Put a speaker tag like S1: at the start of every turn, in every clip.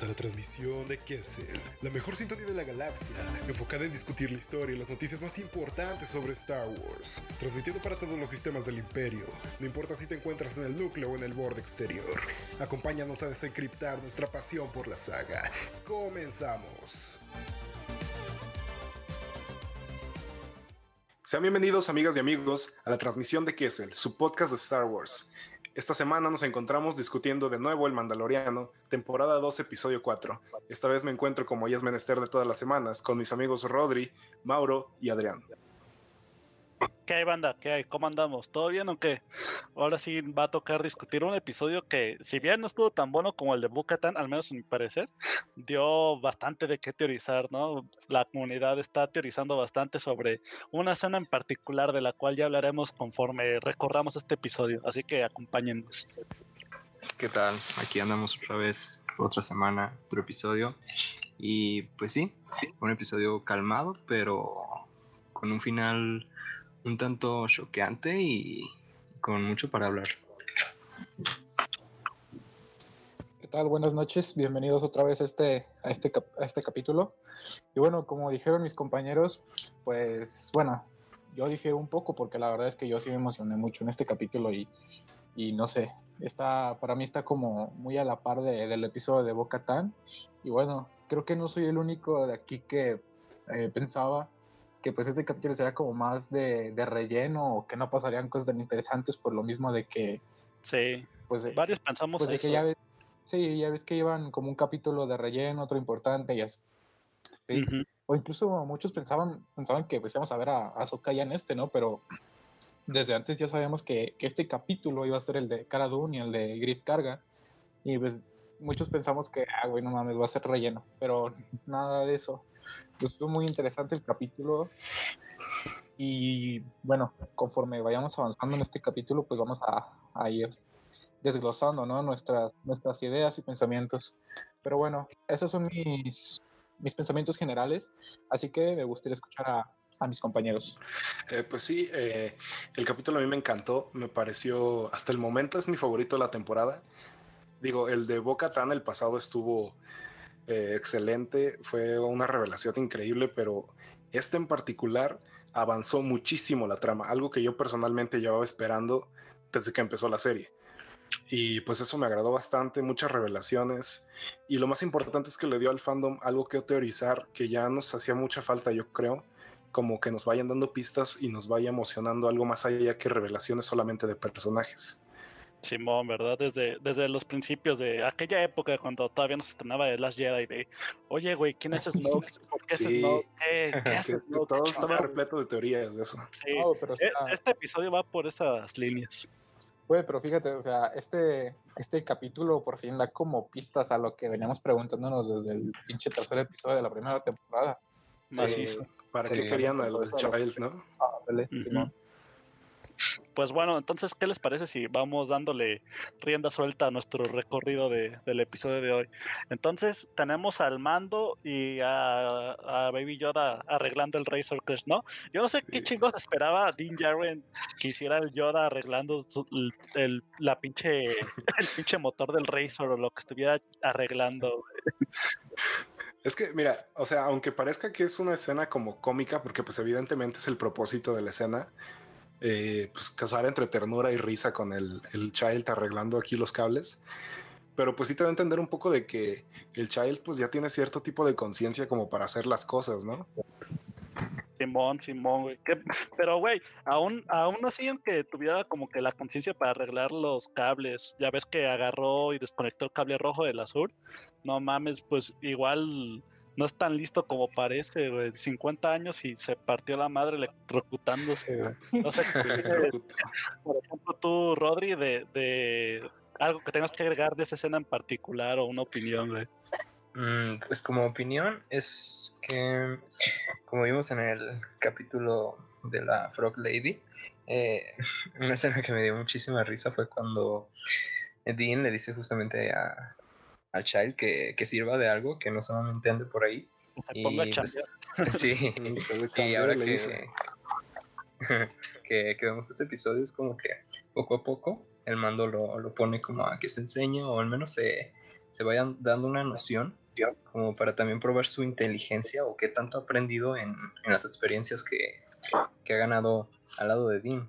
S1: a la transmisión de Kessel, la mejor sintonía de la galaxia, enfocada en discutir la historia y las noticias más importantes sobre Star Wars, transmitiendo para todos los sistemas del Imperio, no importa si te encuentras en el núcleo o en el borde exterior. Acompáñanos a desencriptar nuestra pasión por la saga. Comenzamos. Sean bienvenidos amigas y amigos a la transmisión de Kessel, su podcast de Star Wars. Esta semana nos encontramos discutiendo de nuevo El Mandaloriano, temporada 2, episodio 4. Esta vez me encuentro como ya es menester de todas las semanas, con mis amigos Rodri, Mauro y Adrián.
S2: ¿Qué hay, banda? ¿Qué hay? ¿Cómo andamos? ¿Todo bien o qué? Ahora sí va a tocar discutir un episodio que, si bien no estuvo tan bueno como el de Bukatan, al menos en mi parecer, dio bastante de qué teorizar, ¿no? La comunidad está teorizando bastante sobre una escena en particular de la cual ya hablaremos conforme recorramos este episodio. Así que acompáñennos.
S3: ¿Qué tal? Aquí andamos otra vez, otra semana, otro episodio. Y pues sí, un episodio calmado, pero con un final un tanto choqueante y con mucho para hablar.
S4: ¿Qué tal? Buenas noches, bienvenidos otra vez a este, a este, a este capítulo. Y bueno, como dijeron mis compañeros, pues bueno, yo dije un poco porque la verdad es que yo sí me emocioné mucho en este capítulo y, y no sé, está, para mí está como muy a la par de, del episodio de Boca Tan. Y bueno, creo que no soy el único de aquí que eh, pensaba que pues este capítulo será como más de, de, relleno o que no pasarían cosas tan interesantes por lo mismo de que...
S2: Sí, pues varios pensamos
S4: pues de que ya ves, Sí, ya ves que llevan como un capítulo de relleno, otro importante y así. ¿sí? Uh -huh. O incluso muchos pensaban, pensaban que pues íbamos a ver a, a Soka ya en este, ¿no? Pero desde antes ya sabíamos que, que este capítulo iba a ser el de Cara Dune y el de Griff Carga. Y pues muchos pensamos que, ah, güey, no mames, va a ser relleno. Pero nada de eso pues fue muy interesante el capítulo y bueno, conforme vayamos avanzando en este capítulo, pues vamos a, a ir desglosando ¿no? nuestras, nuestras ideas y pensamientos. Pero bueno, esos son mis, mis pensamientos generales, así que me gustaría escuchar a, a mis compañeros.
S1: Eh, pues sí, eh, el capítulo a mí me encantó, me pareció, hasta el momento es mi favorito de la temporada. Digo, el de Boca Tan, el pasado estuvo eh, excelente, fue una revelación increíble, pero este en particular avanzó muchísimo la trama, algo que yo personalmente llevaba esperando desde que empezó la serie. Y pues eso me agradó bastante, muchas revelaciones. Y lo más importante es que le dio al fandom algo que teorizar que ya nos hacía mucha falta, yo creo. Como que nos vayan dando pistas y nos vaya emocionando algo más allá que revelaciones solamente de personajes.
S2: Simón, ¿verdad? Desde, desde los principios de aquella época, cuando todavía no se estrenaba The Last Jedi, de, oye, güey, ¿quién es Snoke? ¿Por qué
S1: sí.
S2: es Snoke? ¿Qué, qué hace Snoke?
S1: Todo estaba repleto de teorías de eso.
S2: Sí, no, pero, o sea, este episodio va por esas líneas.
S4: Güey, pero fíjate, o sea, este, este capítulo por fin da como pistas a lo que veníamos preguntándonos desde el pinche tercer episodio de la primera temporada.
S1: Sí, sí. ¿Para qué querían a los Child, no?
S4: Ah, vale, uh -huh. Simón.
S2: Pues bueno, entonces, ¿qué les parece si vamos dándole rienda suelta a nuestro recorrido de, del episodio de hoy? Entonces, tenemos al mando y a, a Baby Yoda arreglando el Razor Crest, ¿no? Yo no sé qué chingos esperaba Dean Jarren que hiciera el Yoda arreglando su, el, el, la pinche, el pinche motor del Razor o lo que estuviera arreglando.
S1: Es que, mira, o sea, aunque parezca que es una escena como cómica, porque pues evidentemente es el propósito de la escena, eh, pues casar entre ternura y risa con el, el, child arreglando aquí los cables. Pero pues sí te da a entender un poco de que el child pues ya tiene cierto tipo de conciencia como para hacer las cosas, ¿no?
S2: Simón, Simón, güey. Pero, güey, aún, aún así, aunque tuviera como que la conciencia para arreglar los cables, ya ves que agarró y desconectó el cable rojo del azul. No mames, pues igual no es tan listo como parece, güey. 50 años y se partió la madre electrocutándose, güey. No sé, por ejemplo, tú, Rodri, de, de algo que tengas que agregar de esa escena en particular o una opinión, güey.
S3: Mm, pues como opinión es que, como vimos en el capítulo de la Frog Lady, eh, una escena que me dio muchísima risa fue cuando Dean le dice justamente a, al child que, que, sirva de algo que no solamente ande por ahí.
S2: Se ponga y, pues,
S3: sí, y ahora que, que, que, vemos este episodio es como que poco a poco el mando lo, lo pone como a que se enseñe o al menos se, se vayan dando una noción como para también probar su inteligencia o qué tanto ha aprendido en, en las experiencias que, que ha ganado al lado de Dean.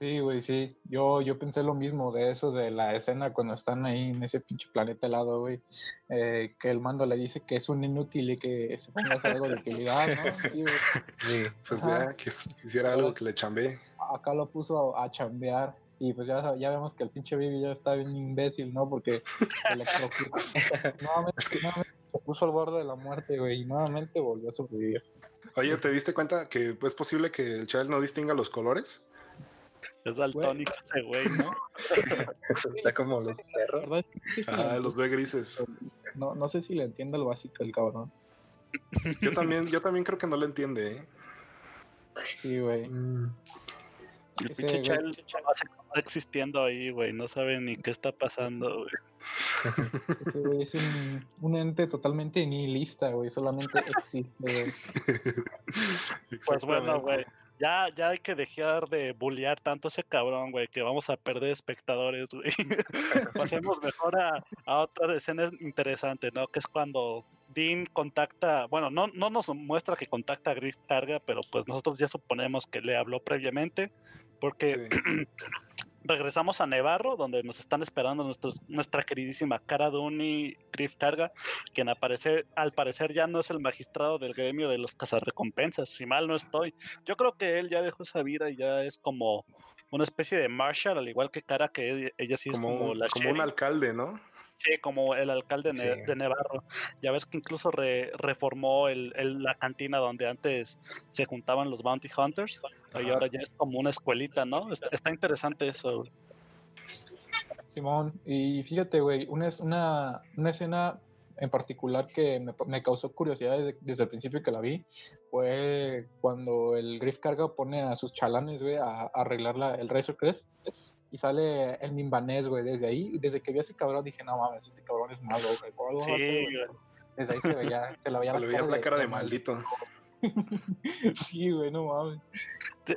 S4: Sí, güey, sí. Yo, yo pensé lo mismo de eso, de la escena cuando están ahí en ese pinche planeta helado, güey. Eh, que el mando le dice que es un inútil y que se ponga a hacer algo de utilidad, ¿no? Sí, güey.
S1: Sí, pues ya, que hiciera algo que le chambee.
S4: Acá lo puso a, a chambear. Y pues ya, ya vemos que el pinche Vivi ya está bien imbécil, ¿no? Porque se le nuevamente,
S1: Es que-
S4: nuevamente se puso al borde de la muerte, güey, y nuevamente volvió a sobrevivir.
S1: Oye, ¿te diste cuenta que es posible que el Child no distinga los colores?
S2: Es daltónico ese güey, ¿no?
S3: Está como los perros.
S1: Ah,
S4: le-
S1: los ve grises.
S4: no, no sé si le entiende el básico el cabrón.
S1: Yo también, yo también creo que no lo entiende, ¿eh?
S4: Sí, güey.
S3: Mm,
S2: El pinche está existiendo ahí, güey. No sabe ni qué está pasando, güey.
S4: Ese güey es un, un ente totalmente nihilista, güey. Solamente existe, güey.
S2: Pues bueno, güey. Ya, ya hay que dejar de bullear tanto ese cabrón, güey, que vamos a perder espectadores, güey. Pasemos mejor a, a otra escena interesante, ¿no? Que es cuando Dean contacta, bueno, no, no nos muestra que contacta a Griff Carga, pero pues nosotros ya suponemos que le habló previamente, porque
S1: Sí.
S2: regresamos a Nevarro, donde nos están esperando nuestros, nuestra queridísima Cara Dune Griff Carga, quien aparecer, al parecer ya no es el magistrado del gremio de los cazarrecompensas, si mal no estoy. Yo creo que él ya dejó esa vida y ya es como una especie de Marshall, al igual que Cara, que ella, sí es
S1: Como,
S2: como, la
S1: como un alcalde, ¿no?
S2: Sí, como el alcalde Ne-
S3: Sí.
S2: de Nevarro. Ya ves que incluso re- reformó el, el- la cantina donde antes se juntaban los bounty hunters. Y
S1: Ajá.
S2: ahora ya es como una escuelita, ¿no? Está, está interesante eso. güey.
S4: Simón, y fíjate, güey, una, una, una escena en particular que me, me causó curiosidad desde, desde el principio que la vi fue cuando el Griff Carga pone a sus chalanes, güey, a, a arreglar la- el Razor Crest y sale el Mimbanés, güey, desde ahí, desde que vi a ese cabrón dije, no mames, este cabrón es malo, güey, ¿cómo lo va a hacer,
S2: Sí,
S4: güey?"
S2: güey.
S4: Desde ahí se veía, se la veía,
S1: Se le veía la cara de maldito.
S4: Sí, güey, no mames.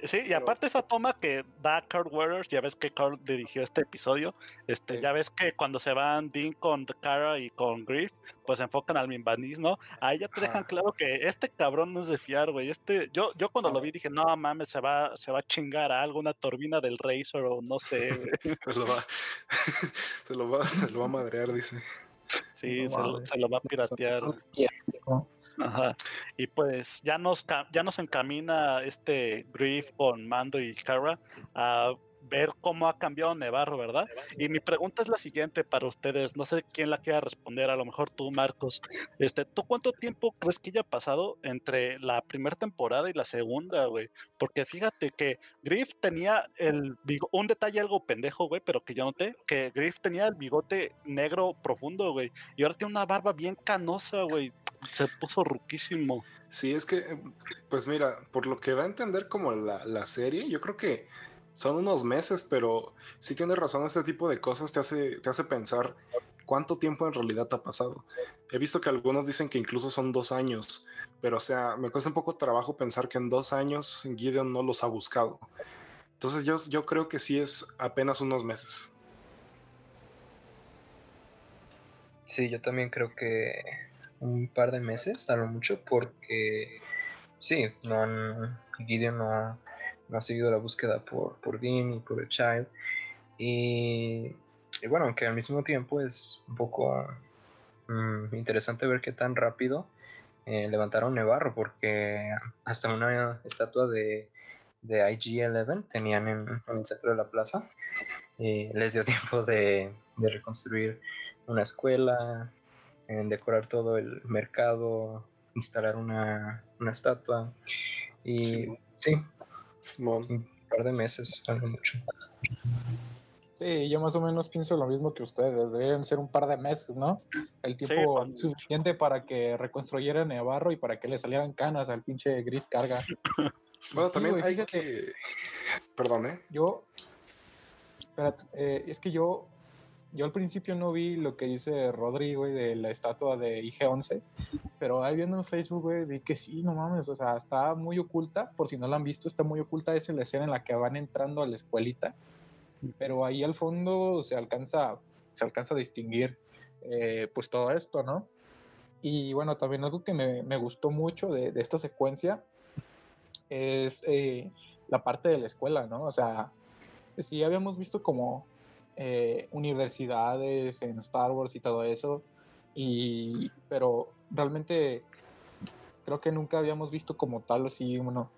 S2: Sí, y aparte esa toma que da Kurt Weathers, ya ves que Kurt dirigió este episodio, este,
S4: Sí.
S2: ya ves que cuando se van Dean con Cara y con Griff, pues se enfocan al Mimbanis, ¿no? Ahí ya te dejan claro que este cabrón no es de fiar, güey. Este, yo, yo cuando lo vi dije, no mames, se va, se va a chingar a algo, una turbina del Razor o no sé.
S1: Se lo va, se lo va, se lo va a madrear, dice.
S2: Sí,
S4: No
S2: se, lo,
S4: mames.
S2: se lo va a piratear. Ajá. Y pues ya nos, ya nos encamina este Griff con Mando y Kara a ver cómo ha cambiado Nevarro, ¿verdad? Y mi pregunta es la siguiente para ustedes, no sé quién la quiera responder, a lo mejor tú, Marcos. Este, ¿tú cuánto tiempo crees que haya pasado entre la primera temporada y la segunda, güey? Porque fíjate que Griff tenía el bigo- un detalle algo pendejo, güey, pero que yo noté, que Griff tenía el bigote negro profundo, güey, y ahora tiene una barba bien canosa, güey. Se puso ruquísimo.
S1: Sí, es que, pues mira, por lo que da a entender como la, la serie, yo creo que son unos meses, pero sí tienes razón, este tipo de cosas te hace, te hace pensar cuánto tiempo en realidad te ha pasado. He visto que algunos dicen que incluso son dos años, pero o sea, me cuesta un poco trabajo pensar que en dos años Gideon no los ha buscado. Entonces yo, yo creo que sí es apenas unos meses.
S3: Sí, yo también creo que un par de meses, a lo mucho, porque sí, no han, Gideon no ha, no ha seguido la búsqueda por, por Dean y por el Child. Y, bueno, aunque al mismo tiempo es un poco mm, interesante ver qué tan rápido eh, levantaron Nevarro, porque hasta una estatua de, de IG-11 tenían en, el centro de la plaza. Y les dio tiempo de, de reconstruir una escuela, en decorar todo el mercado, instalar una, una estatua. Y
S1: Sí.
S3: sí,
S1: Simón.
S3: un par de meses, algo mucho.
S4: Sí, yo más o menos pienso lo mismo que ustedes. Deben ser un par de meses, ¿no? El tiempo suficiente para que reconstruyeran Nevarro y para que le salieran canas al pinche Griff Carga.
S1: Bueno,
S4: Sí,
S1: también
S4: güey,
S1: hay
S4: fíjate.
S1: que... Perdón, ¿eh?
S4: Yo, espérate, eh, es que yo, yo al principio no vi lo que dice Rodri, güey, de la estatua de IG-11, pero ahí viendo en Facebook, güey, vi que sí, no mames, o sea, está muy oculta, por si no la han visto, está muy oculta, es la escena en la que van entrando a la escuelita, pero ahí al fondo se alcanza se alcanza a distinguir eh, pues todo esto, ¿no? Y bueno, también algo que me, me gustó mucho de, de, esta secuencia es eh, la parte de la escuela, ¿no? O sea, sí habíamos visto como eh, universidades en Star Wars y todo eso, y, pero realmente creo que nunca habíamos visto como tal, así, bueno,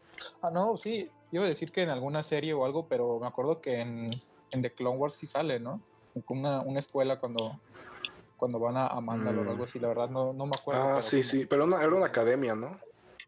S4: ah, no, sí, iba a decir que en alguna serie o algo, pero me acuerdo que en, en The Clone Wars sí sale, ¿no? Una, una escuela cuando, cuando van a, a Mandalore o algo mm. así, la verdad no, no me acuerdo.
S1: Ah, sí, sí, pero una, era una academia, ¿no?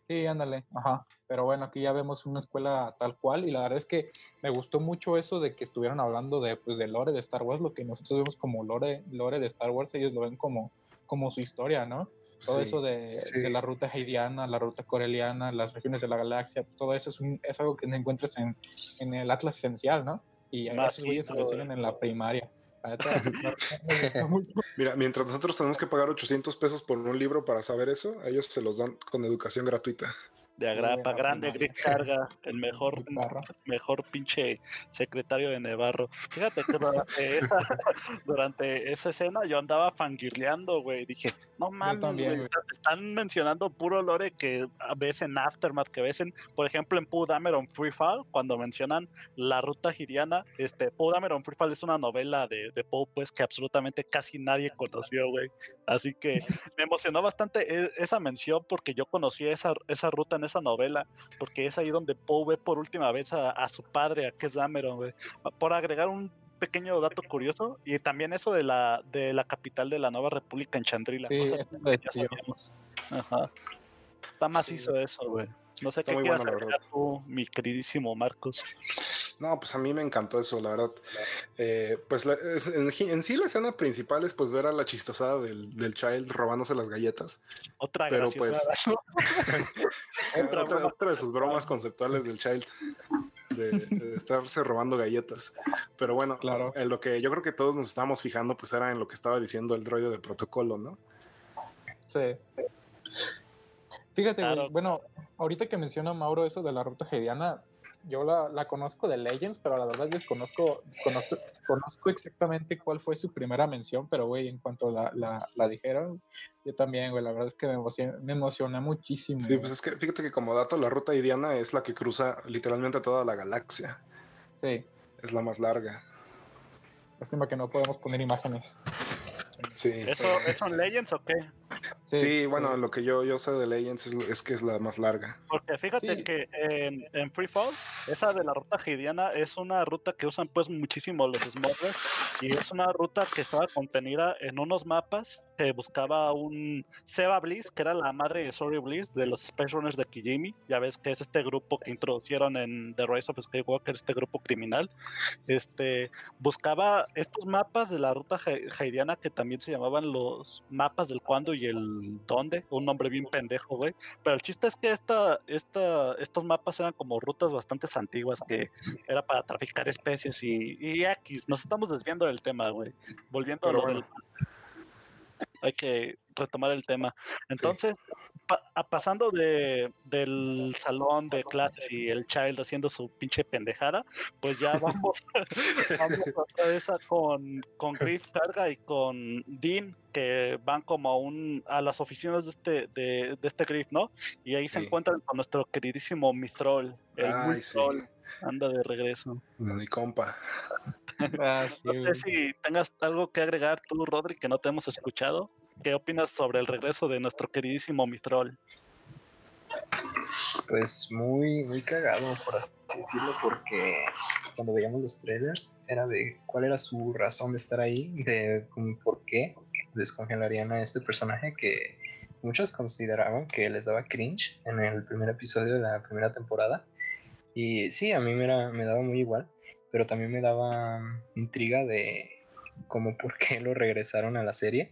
S4: Sí, ándale, ajá. Pero bueno, aquí ya vemos una escuela tal cual y la verdad es que me gustó mucho eso de que estuvieran hablando de, pues, de lore de Star Wars, lo que nosotros vemos como lore, lore de Star Wars, ellos lo ven como, como su historia, ¿no? Todo eso de, de, la ruta heidiana, la ruta coreliana, las regiones de la galaxia, todo eso es, un, es algo que encuentras en, en el Atlas esencial, ¿no? Y a esos güeyes se lo enseñan en la primaria.
S1: Mira, mientras nosotros tenemos que pagar 800 pesos por un libro para saber eso, ellos se los dan con educación gratuita
S2: de Agrapa, grande Griff Carga, el mejor, mejor pinche secretario de Nevarro. Fíjate que durante esa, durante esa escena yo andaba fangirleando, güey. Dije, no mames, güey, están mencionando puro lore que ves en Aftermath, que ves en, por ejemplo, en Pooh Dameron Free Fall, cuando mencionan la ruta giriana. Este, Pooh Dameron Free Fall es una novela de, de Poe, pues, que absolutamente casi nadie conoció, güey. Así que me emocionó bastante e, esa mención porque yo conocí esa, esa ruta en esa novela, porque es ahí donde Poe ve por última vez a, su padre, a Kes Dameron, Por agregar un pequeño dato curioso, y también eso de la, de la capital de la nueva república en Chandrila. Está macizo eso, güey. No sé qué quieras bueno, tú, mi queridísimo Marcos.
S1: No, pues a mí me encantó eso, la verdad. Eh, pues en, sí la escena principal es pues ver a la chistosada del, del Child robándose las galletas.
S2: Otra
S1: Pero pues otra, otra, de sus bromas conceptuales del Child. De, estarse robando galletas. Pero bueno, claro. en lo que yo creo que todos nos estábamos fijando, pues era en lo que estaba diciendo el droide de protocolo, ¿no?
S4: Sí. Fíjate, bueno, ahorita que menciona Mauro eso de la ruta hediana, yo la, la, conozco de Legends, pero la verdad desconozco, desconozco conozco exactamente cuál fue su primera mención, pero güey, en cuanto la, la, la dijeron, yo también, güey, la verdad es que me emocioné, me emocioné muchísimo.
S1: Sí, pues es que fíjate que como dato, la ruta hediana es la que cruza literalmente toda la galaxia.
S4: Sí.
S1: Es la más larga.
S4: Lástima que no podemos poner imágenes.
S1: Sí.
S2: ¿Eso, son Legends o qué?
S1: Sí, bueno, lo que yo, yo sé de Legends es, que es la más larga.
S2: Porque fíjate que en, en Free Fall, esa de la ruta hidiana es una ruta que usan pues muchísimo los Smugglers y es una ruta que estaba contenida en unos mapas que buscaba un Seba Bliss, que era la madre de Sorry Bliss de los Space Runners de Kijimi. Ya ves que es este grupo que introducieron en The Rise of Skywalker, este grupo criminal. Este buscaba estos mapas de la ruta hidiana que también se llamaban los mapas del cuándo y el dónde, un nombre bien pendejo, güey. Pero el chiste es que esta, esta, estos mapas eran como rutas bastante antiguas que era para traficar especies y, y X. Nos estamos desviando del tema, güey. Volviendo a lo del hay que retomar el tema. Entonces, pasando de, del salón de clases y el child haciendo su pinche pendejada, pues ya vamos, vamos a esa con, con Griff Carga y con Dean, que van como a, un, a las oficinas de este, de, de este Griff, ¿no? Y ahí se encuentran con nuestro queridísimo Mithrol, el Ay, anda de regreso.
S1: Mi compa.
S2: Ah, no sé si tengas algo que agregar tú, Rodri, que no te hemos escuchado. ¿Qué opinas sobre el regreso de nuestro queridísimo Mitrol?
S3: Pues muy, muy cagado, por así decirlo, porque cuando veíamos los trailers era de cuál era su razón de estar ahí, de por qué descongelarían a este personaje que muchos consideraban que les daba cringe en el primer episodio de la primera temporada. Y sí, a mí me, era, me daba muy igual, pero también me daba intriga de cómo por qué lo regresaron a la serie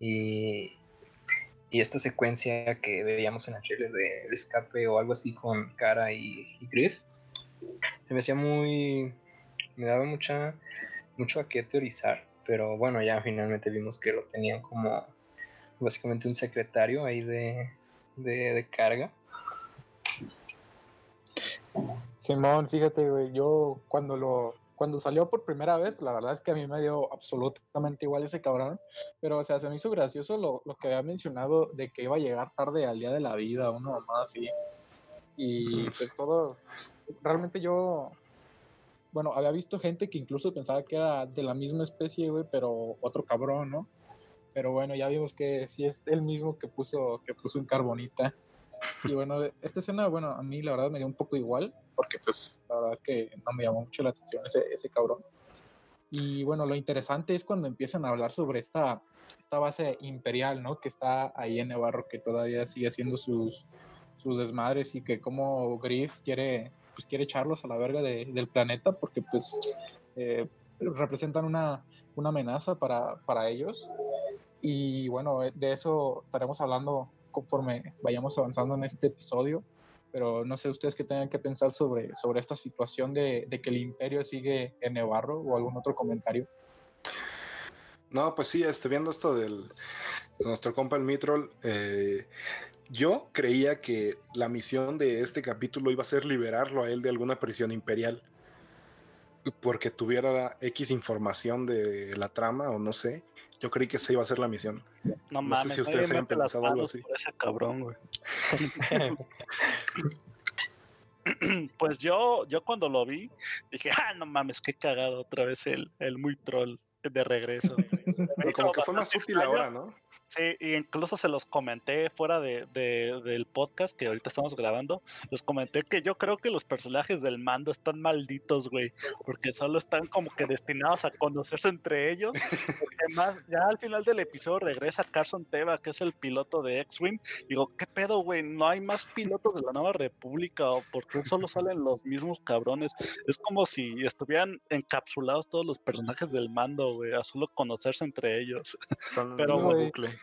S3: y, y esta secuencia que veíamos en el trailer de el escape o algo así con Cara y, Griff, se me hacía muy... me daba mucha, mucho a qué teorizar, pero bueno, ya finalmente vimos que lo tenían como básicamente un secretario ahí de, de, de carga.
S4: Simón, fíjate, güey, yo cuando lo, cuando salió por primera vez, la verdad es que a mí me dio absolutamente igual ese cabrón, pero o sea, se me hizo gracioso lo, lo que había mencionado de que iba a llegar tarde al día de la vida, uno más así. Y pues todo, realmente yo, bueno, había visto gente que incluso pensaba que era de la misma especie, güey, pero otro cabrón, ¿no? Pero bueno, ya vimos que sí es el mismo que puso, que puso en Carbonita. Y bueno, esta escena, bueno, a mí la verdad me dio un poco igual, porque pues la verdad es que no me llamó mucho la atención ese, ese cabrón. Y bueno, lo interesante es cuando empiezan a hablar sobre esta, esta base imperial, ¿no? Que está ahí en Nevarro, que todavía sigue haciendo sus, sus desmadres y que como Griff quiere, pues quiere echarlos a la verga de, del planeta porque pues eh, representan una, una amenaza para, para ellos. Y bueno, de eso estaremos hablando conforme vayamos avanzando en este episodio. Pero no sé ustedes qué tengan que pensar sobre, sobre esta situación de, que el imperio sigue en Nevarro o algún otro comentario.
S1: No, pues sí, este, viendo esto del de nuestro compa el Mitrol, eh, yo creía que la misión de este capítulo iba a ser liberarlo a él de alguna prisión imperial. Porque tuviera X información de la trama o no sé. Yo creí que esa iba a ser la misión.
S2: No,
S1: No,
S2: mames,
S1: sé si ustedes hayan pensado algo así.
S2: por ese cabrón, güey. pues yo, yo cuando lo vi, dije, ah, no mames, qué cagado otra vez el, el muy troll de regreso.
S1: Pero como que fue más útil ahora, ¿no?
S2: Sí, y incluso se los comenté fuera de, de- del podcast que ahorita estamos grabando. Les comenté que yo creo que los personajes del mando están malditos, güey, porque solo están como que destinados a conocerse entre ellos. Porque más, ya al final del episodio regresa Carson Teva, que es el piloto de X-Wing. Digo, ¿qué pedo, güey? ¿No hay más pilotos de la Nueva República? ¿O por qué solo salen los mismos cabrones? Es como si estuvieran encapsulados todos los personajes del mando, güey, a solo conocerse entre ellos.
S1: Están en
S2: Pero,
S1: el
S4: güey,
S1: bucle.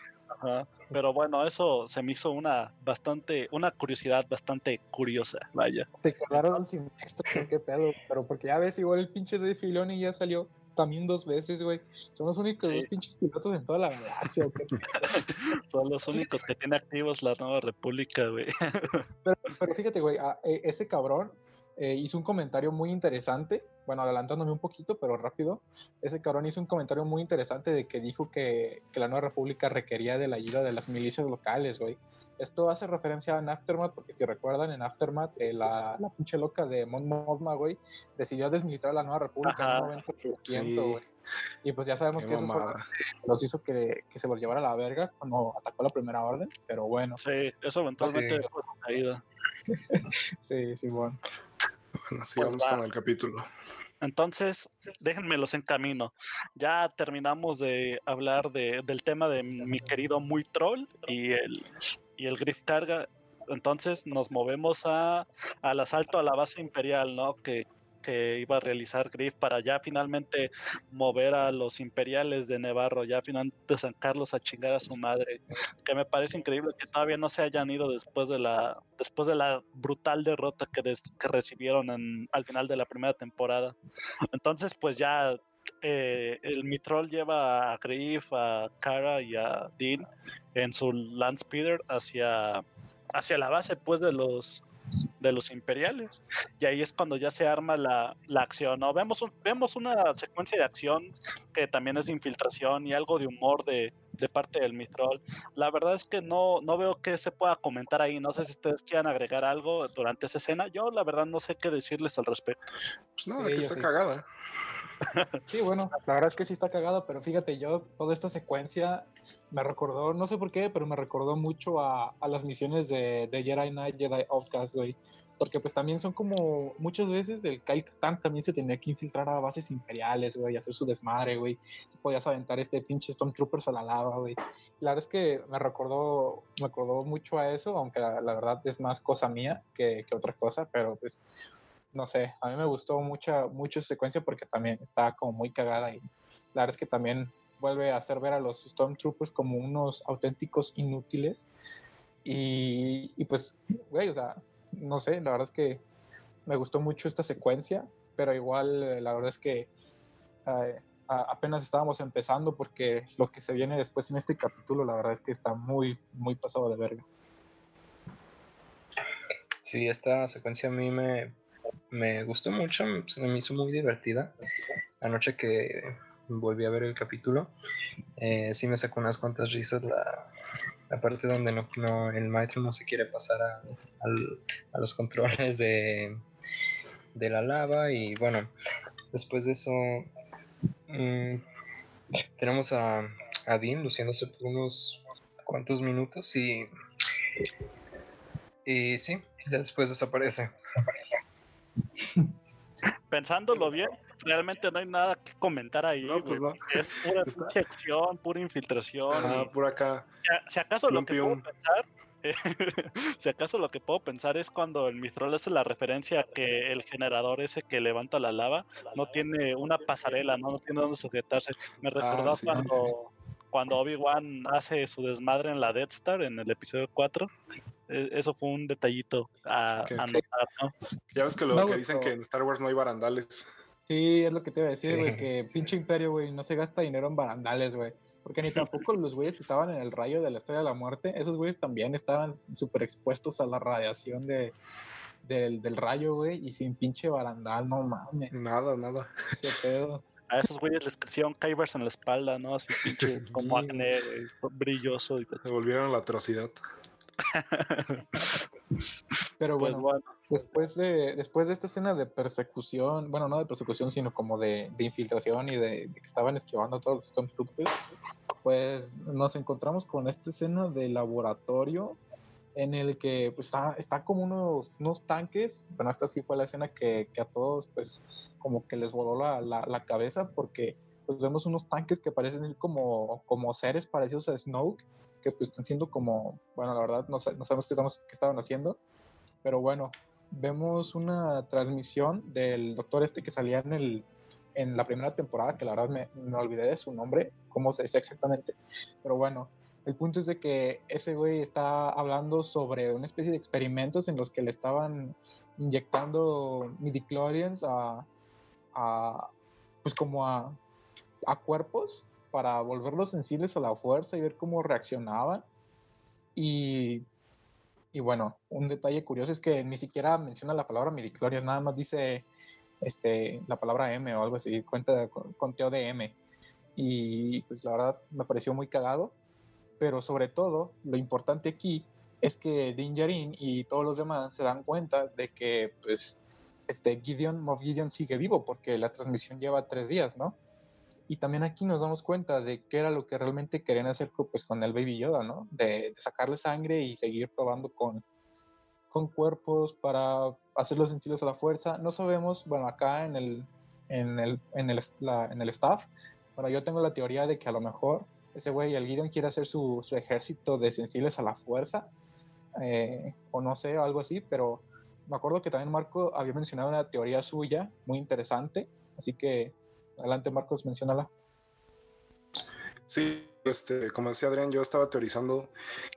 S2: Ajá. Pero bueno, eso se me hizo una bastante, una curiosidad bastante curiosa, vaya.
S4: Se quedaron sin texto, qué pedo. Pero porque ya ves, igual el pinche de Filoni ya salió también dos veces, güey. Son los únicos
S2: Sí.
S4: dos pinches pilotos en toda la galaxia.
S2: Son los únicos que tiene activos la Nueva República, güey.
S4: Pero, pero fíjate, güey, e- ese cabrón eh, hizo un comentario muy interesante. Bueno, adelantándome un poquito, pero rápido. Ese cabrón hizo un comentario muy interesante de que dijo que, que la Nueva República requería de la ayuda de las milicias locales, güey. Esto hace referencia en Aftermath, porque si recuerdan, en Aftermath, eh, la, la pinche loca de Mon Mothma, güey, decidió desmilitar a la Nueva República en un momento violento,
S1: Sí.
S4: güey. Y pues ya sabemos
S1: Qué
S4: que eso
S1: mamada.
S4: los hizo que, que se los llevara a la verga cuando atacó la primera orden, pero bueno,
S2: Sí, eso eventualmente
S3: Sí.
S2: fue su caída.
S4: sí, sí, bueno.
S1: Bueno, sigamos
S2: va.
S1: con el capítulo.
S2: Entonces, déjenmelos en camino. Ya terminamos de hablar de- del tema de mi querido Muy Troll y el, y el Griff Carga. Entonces nos movemos a, al asalto a la base imperial, ¿no? Que, que iba a realizar Griff para ya finalmente mover a los imperiales de Nevarro, ya finalmente sacarlos a chingar a su madre. Que me parece increíble que todavía no se hayan ido después de la, después de la brutal derrota que, que recibieron al final de la primera temporada. Entonces, pues ya eh, el Mitrol lleva a Griff, a Kara y a Dean en su Land Speeder hacia, hacia la base pues de los de los imperiales y ahí es cuando ya se arma la, la acción ¿no? vemos, un- vemos una secuencia de acción que también es de infiltración y algo de humor de, de parte del Mitrol la verdad es que no, no veo que se pueda comentar ahí no sé si ustedes quieran agregar algo durante esa escena yo la verdad no sé qué decirles al respecto
S1: Pues
S4: Sí,
S1: aquí
S4: yo
S1: está
S4: sí.
S1: cagada.
S4: Sí, bueno, la verdad es que sí está cagado, pero fíjate, yo toda esta secuencia me recordó, no sé por qué, pero me recordó mucho a, a las misiones de, de Jedi Knight, Jedi Outcast, güey. Porque pues también son como, muchas veces el Kyle Katarn también se tenía que infiltrar a bases imperiales, güey, y hacer su desmadre, güey. Podías aventar este pinche Stormtroopers a la lava, güey. La verdad es que me recordó, me recordó mucho a eso, aunque la, la verdad es más cosa mía que, que otra cosa, pero pues no sé, a mí me gustó mucha, mucho esa secuencia porque también está como muy cagada y la verdad es que también vuelve a hacer ver a los Stormtroopers como unos auténticos inútiles y, y pues, güey, o sea, no sé, la verdad es que me gustó mucho esta secuencia, pero igual eh, la verdad es que eh, apenas estábamos empezando porque lo que se viene después en este capítulo la verdad es que está muy, muy pasado de verga.
S3: Sí, esta secuencia a mí me, me gustó mucho, se me hizo muy divertida. Anoche que volví a ver el capítulo, eh, sí me sacó unas cuantas risas la, parte donde no, el maestro no se quiere pasar a, a los controles de, de la lava y bueno, después de eso mm, tenemos a, a Dean luciéndose por unos cuantos minutos y sí, ya después desaparece.
S2: Pensándolo bien, realmente no hay nada que comentar ahí.
S1: No, pues no.
S2: Es pura acción, pura infiltración.
S1: Ajá,
S2: y-
S1: por acá.
S2: si acaso lo que puedo pensar, si acaso lo que puedo pensar es cuando el Mithril hace la referencia a que el generador ese que levanta la lava no tiene una pasarela, no, no tiene donde sujetarse. Me recordó
S1: Ah, sí, sí,
S2: cuando, cuando Obi-Wan hace su desmadre en la Death Star en el episodio 4. Eh, Eso fue un detallito a, notar, ¿no?
S1: Ya ves que lo
S4: No,
S1: que dicen que en Star Wars no hay barandales.
S4: Sí, es lo que te iba a decir,
S3: Sí,
S4: güey, que
S3: sí.
S4: pinche imperio, güey, no se gasta dinero en barandales, güey. Porque ni tampoco los güeyes que estaban en el rayo de la estrella de la muerte, esos güeyes también estaban súper expuestos a la radiación de, del, del rayo, güey, y sin pinche barandal, no mames,
S1: Nada, nada.
S4: qué pedo.
S2: A esos güeyes les crecieron Kybers en la espalda, ¿no? Así pinche como acné, güey, brilloso. Y,
S1: Se volvieron la atrocidad.
S4: Pero
S2: pues
S4: bueno, después de, después de esta escena de persecución, bueno, no de persecución, sino como de, de infiltración y de, de que estaban esquivando a todos los Stormtroopers, pues nos encontramos con esta escena de laboratorio en el que pues, está, está como unos, unos tanques, bueno, esta sí fue la escena que, que a todos pues como que les voló la, la, la cabeza porque pues vemos unos tanques que parecen como, como seres parecidos a Snoke, que pues están siendo como, bueno, la verdad no, no sabemos qué, estamos, qué estaban haciendo, pero bueno, vemos una transmisión del doctor este que salía en el en la primera temporada, que la verdad me, me olvidé de su nombre, cómo se dice exactamente, pero bueno, el punto es de que ese güey está hablando sobre una especie de experimentos en los que le estaban inyectando midichlorians a, a pues como a, a cuerpos para volverlos sensibles a la fuerza y ver cómo reaccionaban. Y, y bueno, un detalle curioso es que ni siquiera menciona la palabra midichlorians, nada más dice este, la palabra M o algo así, cuenta con conteo de M. Y pues la verdad me pareció muy cagado, pero sobre todo lo importante aquí es que Din Djarin y todos los demás se dan cuenta de que pues este Gideon, Moff Gideon sigue vivo porque la transmisión lleva tres días, ¿no? Y también aquí nos damos cuenta de qué era lo que realmente querían hacer pues, con el Baby Yoda, ¿no? De, de sacarle sangre y seguir probando con, con cuerpos para hacerlos sensibles a la fuerza. No sabemos, bueno, acá en el, en el, en el, en el staff, bueno, yo tengo la teoría de que a lo mejor ese güey, el Gideon, quiere hacer su, su ejército de sensibles a la fuerza, eh, o no sé, algo así, pero me acuerdo que también Marco había mencionado una teoría suya muy interesante, así que adelante Marcos, menciónala.
S1: Sí, este, como decía Adrián, yo estaba teorizando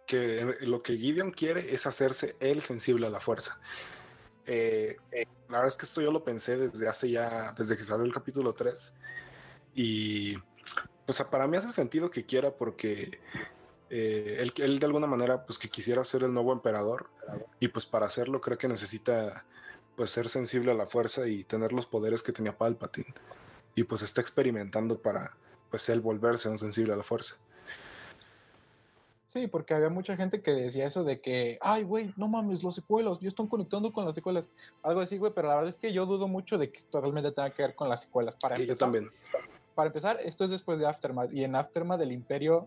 S1: que lo que Gideon quiere es hacerse él sensible a la fuerza. Eh, la verdad es que esto yo lo pensé desde hace ya, desde que salió el capítulo 3. Y, o sea, para mí hace sentido que quiera porque eh, él, él de alguna manera, pues que quisiera ser el nuevo emperador. Y pues para hacerlo creo que necesita, pues ser sensible a la fuerza y tener los poderes que tenía Palpatine. Y pues está experimentando para, pues él volverse un sensible a la fuerza.
S4: Sí, porque había mucha gente que decía eso de que, ay, güey, no mames, los secuelos, ya están conectando con las secuelas. Algo así, güey, pero la verdad es que yo dudo mucho de que esto realmente tenga que ver con las secuelas. Para
S1: yo
S4: empezar,
S1: también.
S4: para empezar, esto es después de Aftermath. Y en Aftermath del Imperio,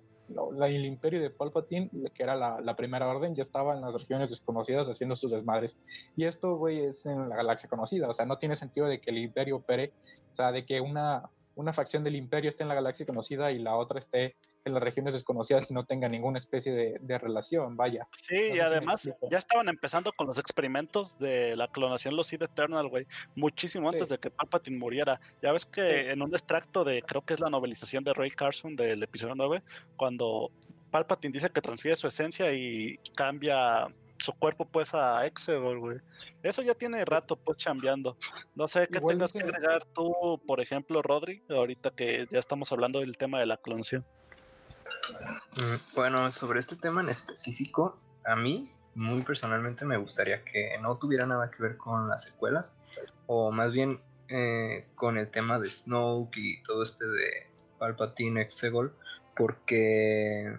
S4: la- el Imperio de Palpatine, que era la, la primera orden, ya estaba en las regiones desconocidas haciendo sus desmadres. Y esto, güey, es en la galaxia conocida. O sea, no tiene sentido de que el Imperio opere, o sea, de que una, una facción del Imperio esté en la galaxia conocida y la otra esté en las regiones desconocidas y no tenga ninguna especie de, de relación, vaya.
S2: Sí,
S4: No
S2: y además ya estaban empezando con los experimentos de la clonación los Sith Eternal, güey, muchísimo antes de que Palpatine muriera. Ya ves que en un extracto de, creo que es la novelización de Ray Carson del episodio 9, cuando Palpatine dice que transfiere su esencia y cambia su cuerpo pues a Exegol, güey. Eso ya tiene rato pues chambeando. No sé qué
S4: Igual
S2: tengas que
S4: dicen-
S2: agregar tú, por ejemplo, Rodri, ahorita que ya estamos hablando del tema de la clonación.
S3: Mm, Bueno, sobre este tema en específico, a mí muy personalmente me gustaría que no tuviera nada que ver con las secuelas, o más bien eh, con el tema de Snoke y todo este de Palpatine Exegol, porque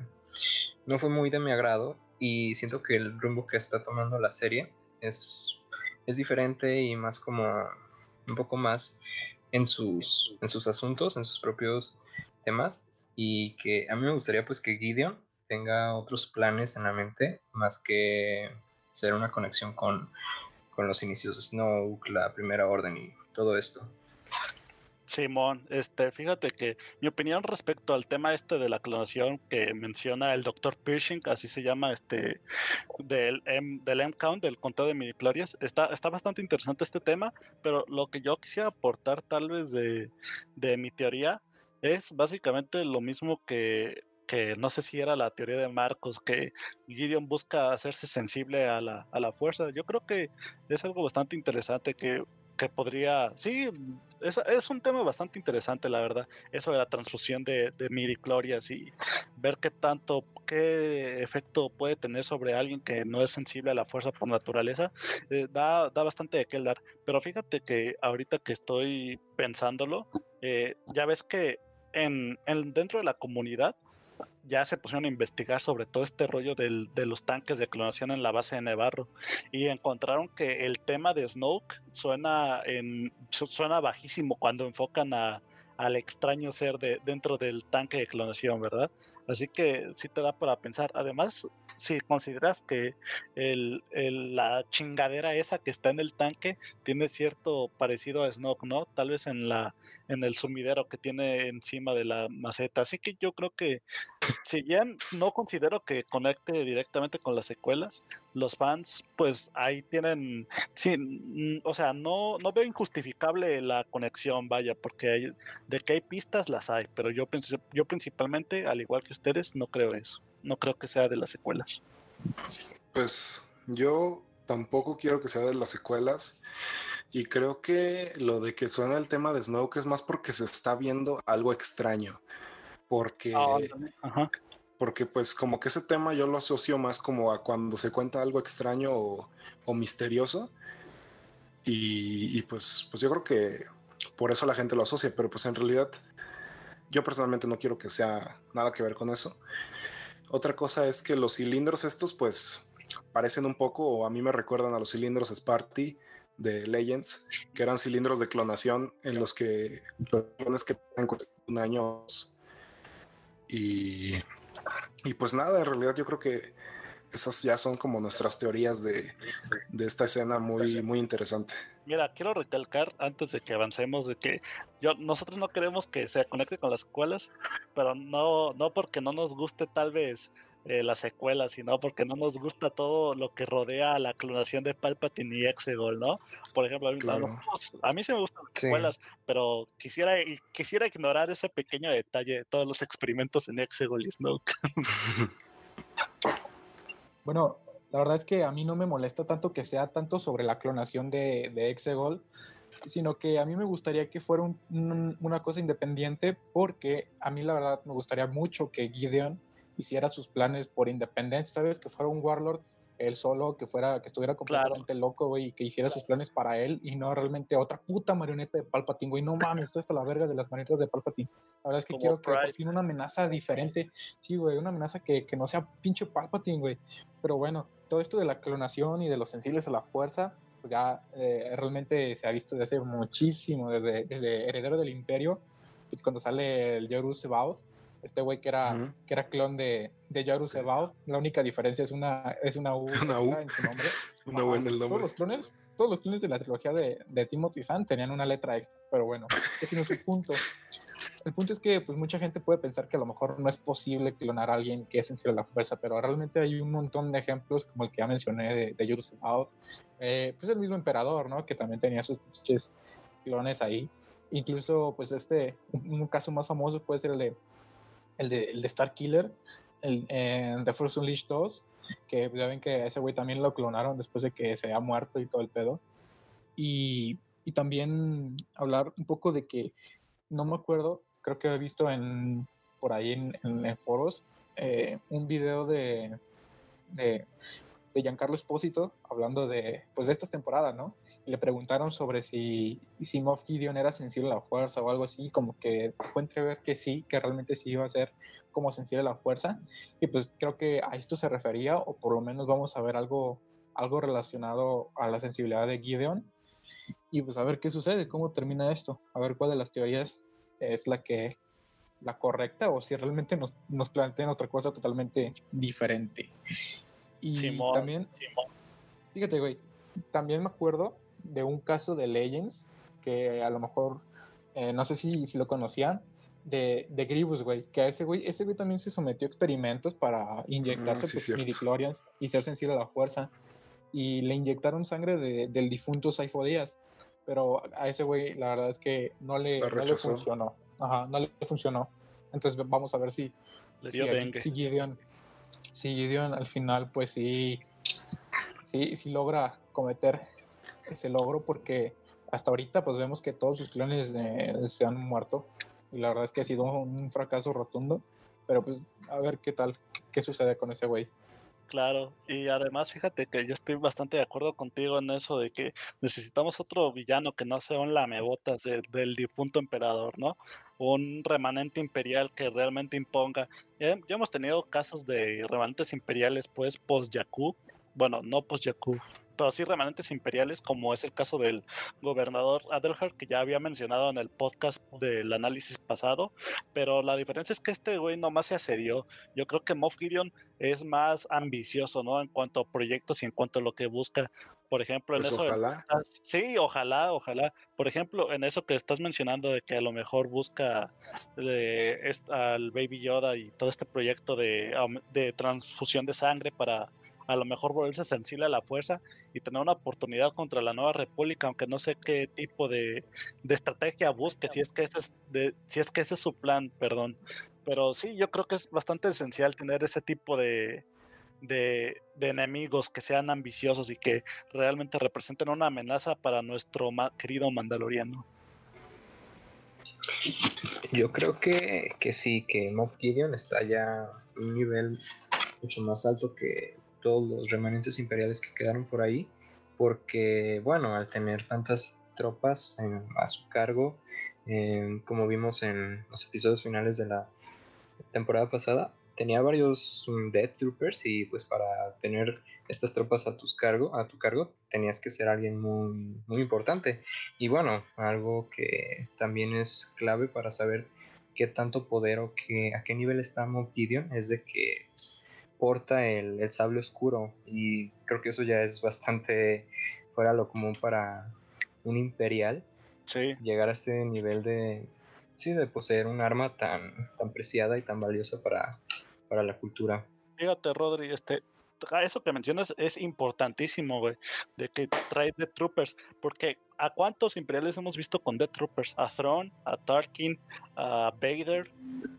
S3: no fue muy de mi agrado y siento que el rumbo que está tomando la serie es, es diferente y más como un poco más en sus, en sus asuntos, en sus propios temas y que a mí me gustaría pues que Gideon tenga otros planes en la mente más que ser una conexión con, con los inicios de Snoke, la primera orden y todo esto.
S2: Simón, este, fíjate que mi opinión respecto al tema este de la clonación que menciona el doctor Pershing, así se llama, este, del M, del M-Count, del conteo de midichlorians, está, está bastante interesante este tema, pero lo que yo quisiera aportar tal vez de, de mi teoría es básicamente lo mismo que que no sé si era la teoría de Marcos, que Gideon busca hacerse sensible a la, a la fuerza. Yo creo que es algo bastante interesante que que podría, sí, es, es, un tema bastante interesante, la verdad, eso de la transfusión de, de midichlorias y ver qué tanto, qué efecto puede tener sobre alguien que no es sensible a la fuerza por naturaleza, eh, da, da, bastante de qué hablar. Pero fíjate que ahorita que estoy pensándolo, eh, ya ves que en, en, dentro de la comunidad, ya se pusieron a investigar sobre todo este rollo del, de los tanques de clonación en la base de Nevarro y encontraron que el tema de Snoke suena, en, suena bajísimo cuando enfocan al extraño ser de, dentro del tanque de clonación, ¿verdad? Así que sí te da para pensar. Además, si consideras que el, la chingadera esa que está en el tanque tiene cierto parecido a Snoke, ¿no? Tal vez en la en el sumidero que tiene encima de la maceta. Así que yo creo que si bien no considero que conecte directamente con las secuelas, los fans pues ahí tienen, sí, o sea, no, no veo injustificable la conexión, vaya, porque hay, de que hay pistas las hay, pero yo, yo principalmente, al igual que ustedes, no creo eso no creo que sea de las secuelas.
S1: Pues yo tampoco quiero que sea de las secuelas. Y creo que lo de que suena el tema de Snoke es más porque se está viendo algo extraño. Porque, oh, porque pues como que ese tema yo lo asocio más como a cuando se cuenta algo extraño o, o misterioso. Y, y, pues, pues yo creo que por eso la gente lo asocia, pero pues en realidad yo personalmente no quiero que sea nada que ver con eso. Otra cosa es que los cilindros estos, pues, parecen un poco, o a mí me recuerdan a los cilindros Sparty de Legends, que eran cilindros de clonación en los que los clones que un años. Y, y pues nada, en realidad yo creo que esas ya son como nuestras teorías de, de, esta escena muy, muy interesante.
S2: Mira, quiero recalcar antes de que avancemos de que yo, nosotros no queremos que se conecte con las secuelas, pero no, no porque no nos guste tal vez eh, las secuelas, sino porque no nos gusta todo lo que rodea a la clonación de Palpatine y Exegol, ¿no? Por ejemplo, a mí, claro. a mí sí me gustan las sí. secuelas, pero quisiera, quisiera ignorar ese pequeño detalle de todos los experimentos en Exegol y Snoke.
S4: Bueno, la verdad es que a mí no me molesta tanto que sea tanto sobre la clonación de, de Exegol, sino que a mí me gustaría que fuera un, un, una cosa independiente, porque a mí la verdad me gustaría mucho que Gideon hiciera sus planes por independencia, ¿sabes? Que fuera un Warlord él solo, que fuera, que estuviera completamente claro. loco, güey, y que hiciera sus planes para él y no realmente otra puta marioneta de Palpatine, güey. No mames, esto está la verga de las marionetas de Palpatine. La verdad es que Como quiero Pride. que por fin una amenaza diferente. Sí, güey, una amenaza que, que no sea pinche Palpatine, güey. Pero bueno, todo esto de la clonación y de los sensibles a la fuerza, pues ya eh, realmente se ha visto desde hace muchísimo, desde, desde Heredero del Imperio, pues cuando sale el Yoru Sebaoth, este güey que era, uh -huh. que era clon de, de Yoru Sebaoth. La única diferencia es una, es una U,
S1: una U.
S4: en su nombre.
S1: una U en el nombre.
S4: Todos los clones, todos los clones de la trilogía de, de Timothy Zahn tenían una letra extra, pero bueno, ese no es el punto. El punto es que pues mucha gente puede pensar que a lo mejor no es posible clonar a alguien que es sensible a la fuerza, pero realmente hay un montón de ejemplos como el que ya mencioné de, de Sebaoth. Eh, pues el mismo emperador, ¿no? Que también tenía sus clones ahí. Incluso, pues este, un caso más famoso puede ser el de el de, el de Star Killer, el, en The Force Unleashed 2, que ya ven que ese güey también lo clonaron después de que se había muerto y todo el pedo. Y, y también hablar un poco de que, no me acuerdo, creo que he visto en, por ahí en, foros eh, un video de, de, de Giancarlo Espósito, hablando de, pues, de estas temporadas, ¿no? Le preguntaron sobre si, si Moff Gideon era sensible a la fuerza o algo así, como que fue entrever que sí, que realmente sí iba a ser como sensible a la fuerza. Y pues creo que a esto se refería, o por lo menos vamos a ver algo, algo relacionado a la sensibilidad de Gideon. Y pues a ver qué sucede, cómo termina esto, a ver cuál de las teorías es la que la correcta o si realmente nos, nos plantean otra cosa totalmente diferente. Y también, fíjate, güey, también me acuerdo de un caso de Legends que a lo mejor, eh, no sé si, si, lo conocían, de, de Gribus, güey, que a ese güey, ese güey también se sometió a experimentos para inyectarse mm, pues, y ser sensible a la fuerza. Y le inyectaron sangre de, del difunto Saifo Díaz. Pero a ese güey, la verdad es que no le, no le funcionó. Ajá, no le funcionó. Entonces vamos a ver si,
S2: dio
S4: si, Gideon, si Gideon al final, pues sí, sí, sí logra cometer ese logro porque hasta ahorita pues vemos que todos sus clones se han muerto y la verdad es que ha sido un fracaso rotundo pero pues a ver qué tal qué sucede con ese güey
S2: Claro, y además fíjate que yo estoy bastante de acuerdo contigo en eso de que necesitamos otro villano que no sea un lamebotas del difunto emperador, ¿no? Un remanente imperial que realmente imponga. Ya, ya hemos tenido casos de remanentes imperiales, pues, post-Yaku. Bueno, no post-Yaku, pero sí remanentes imperiales, como es el caso del gobernador Adelhard, que ya había mencionado en el podcast del análisis pasado, pero la diferencia es que este güey nomás se asedió. Yo creo que Moff Gideon es más ambicioso, ¿no? En cuanto a proyectos y en cuanto a lo que busca. Por ejemplo, en
S1: pues
S2: eso.
S1: Ojalá.
S2: sí, ojalá, ojalá. Por ejemplo, en eso que estás mencionando de que a lo mejor busca de, al Baby Yoda y todo este proyecto de, de transfusión de sangre para a lo mejor volverse sensible a la fuerza y tener una oportunidad contra la nueva república, aunque no sé qué tipo de, estrategia busque, si es que ese es de, si es que ese es su plan, perdón. Pero sí, yo creo que es bastante esencial tener ese tipo de, de, enemigos que sean ambiciosos y que realmente representen una amenaza para nuestro querido Mandaloriano.
S3: Yo creo que, que sí, que Moff Gideon está ya un nivel mucho más alto que todos los remanentes imperiales que quedaron por ahí, porque, bueno, al tener tantas tropas a su cargo, como vimos en los episodios finales de la temporada pasada, tenía varios um, Death Troopers y pues para tener estas tropas a, tus cargo, a tu cargo tenías que ser alguien muy, muy importante. Y bueno, algo que también es clave para saber qué tanto poder o qué, a qué nivel está Moff Gideon es de que pues, porta el, el, sable oscuro y creo que eso ya es bastante fuera lo común para un imperial.
S2: Sí.
S3: Llegar a este nivel de, sí, de poseer un arma tan, tan preciada y tan valiosa para, para la cultura.
S2: Fíjate, Rodri, este, eso que mencionas es importantísimo, güey, de que trae Death Troopers, porque ¿a cuántos imperiales hemos visto con Death Troopers? A Thrawn, a Tarkin, a Vader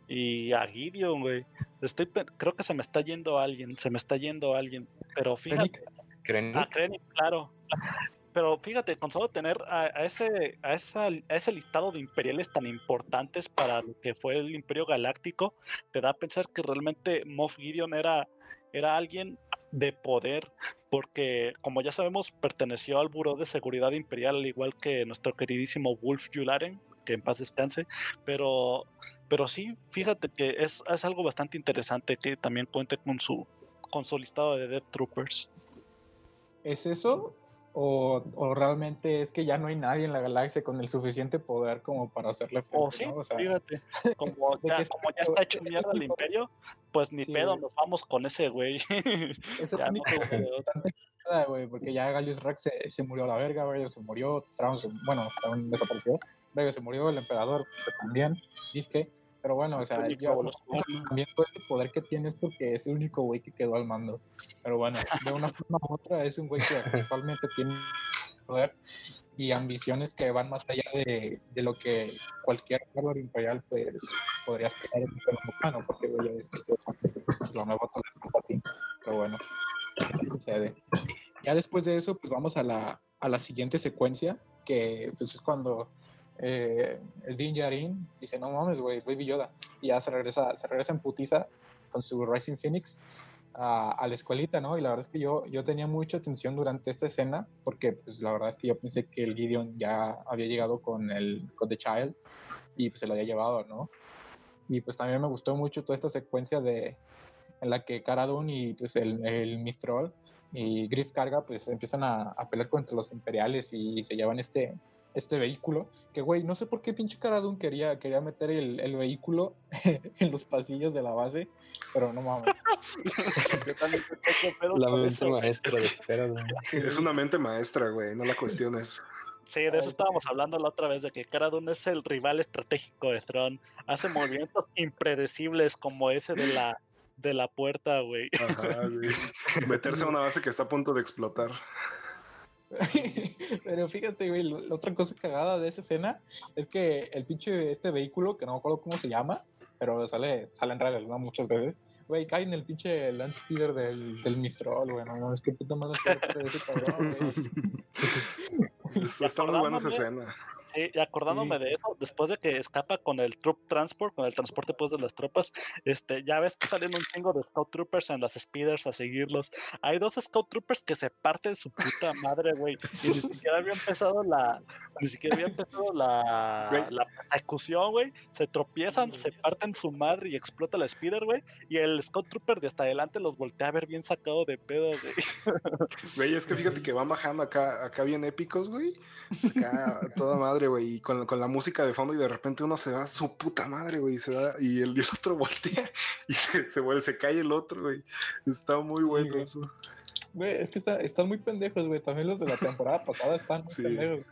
S2: y a Gideon, güey. Estoy, creo que se me está yendo alguien, se me está yendo alguien, pero fíjate.
S3: ¿Krennic?
S2: A Krennic, claro. Pero fíjate, con solo tener a, ese, a, esa, a ese listado de imperiales tan importantes para lo que fue el Imperio Galáctico, te da a pensar que realmente Moff Gideon era, era alguien de poder, porque como ya sabemos, perteneció al Buró de Seguridad Imperial, al igual que nuestro queridísimo Wolf Yularen, que en paz descanse, pero, pero sí, fíjate que es, es algo bastante interesante que también cuente con su, con su listado de Death Troopers.
S4: ¿Es eso? O, o, realmente es que ya no hay nadie en la galaxia con el suficiente poder como para hacerle
S2: frente, O sí, fíjate, como ya, como ya está hecho mierda el imperio, pues ni pedo, nos vamos con ese güey.
S4: No, güey, porque ya Galius Rex se, se, murió a la verga, güey, se murió, Traun bueno, Traun desapareció, se murió el emperador también, que pero bueno, o sea, también todo este poder que tiene es porque es el único güey que quedó al mando. Pero bueno, de una forma u otra es un güey que actualmente tiene poder y ambiciones que van más allá de, de lo que cualquier valor imperial pues, podría esperar en humano, porque güey, lo nuevo Pero bueno, sucede. Ya después de eso, pues vamos a la, a la siguiente secuencia, que pues es cuando eh, el Din Djarin dice, no mames, güey, Baby Yoda. Y ya se regresa, se regresa en putiza con su Rising Phoenix. a, la escuelita, ¿no? Y la verdad es que yo, yo tenía mucha atención durante esta escena, porque pues la verdad es que yo pensé que el Gideon ya había llegado con el con The Child y pues se lo había llevado, ¿no? Y pues también me gustó mucho toda esta secuencia de en la que Cara y pues el, el Mistral y Griff Carga pues empiezan a, a, pelear contra los imperiales y se llevan este, este vehículo. Que güey, no sé por qué pinche Cara quería, quería meter el, el, vehículo en los pasillos de la base, pero no mames.
S3: la mente maestra de Cara
S1: Es una mente maestra, güey, no la cuestiones.
S2: Sí, de eso estábamos hablando la otra vez, de que Cara es el rival estratégico de Tron. Hace movimientos impredecibles como ese de la de la puerta, güey.
S1: Ajá, güey. Meterse a una base que está a punto de explotar.
S4: Pero fíjate, güey, la otra cosa cagada de esa escena es que el pinche este vehículo, que no me acuerdo cómo se llama, pero sale, sale en redes, ¿no? Muchas veces. Güey, cae en el pinche Land Speeder del, del Mistral, güey, no es que puta madre de ese cabrón,
S1: güey. Está, está muy buena esa escena.
S2: Sí, y acordándome sí. de eso, después de que escapa con el Troop Transport, con el transporte pues de las tropas, este, ya ves que salen un chingo de Scout Troopers en las Speeders a seguirlos. Hay dos Scout Troopers que se parten su puta madre, güey. Y ni siquiera había empezado la, ni siquiera había empezado la, la persecución, güey. Se tropiezan, se parten su madre y explota la Speeder, güey. Y el Scout Trooper de hasta adelante los voltea a ver bien sacado de pedo, güey.
S1: Güey, es que fíjate que van bajando acá, acá bien épicos, güey. Acá toda madre, güey, y con, con, la música de fondo y de repente uno se da su puta madre, güey, y se da, y el, y el otro voltea y se, se, vuelve, se cae el otro, güey. Está muy bueno eso.
S4: Güey, es que está, están muy pendejos, güey. También los de la temporada pasada están muy sí. pendejos.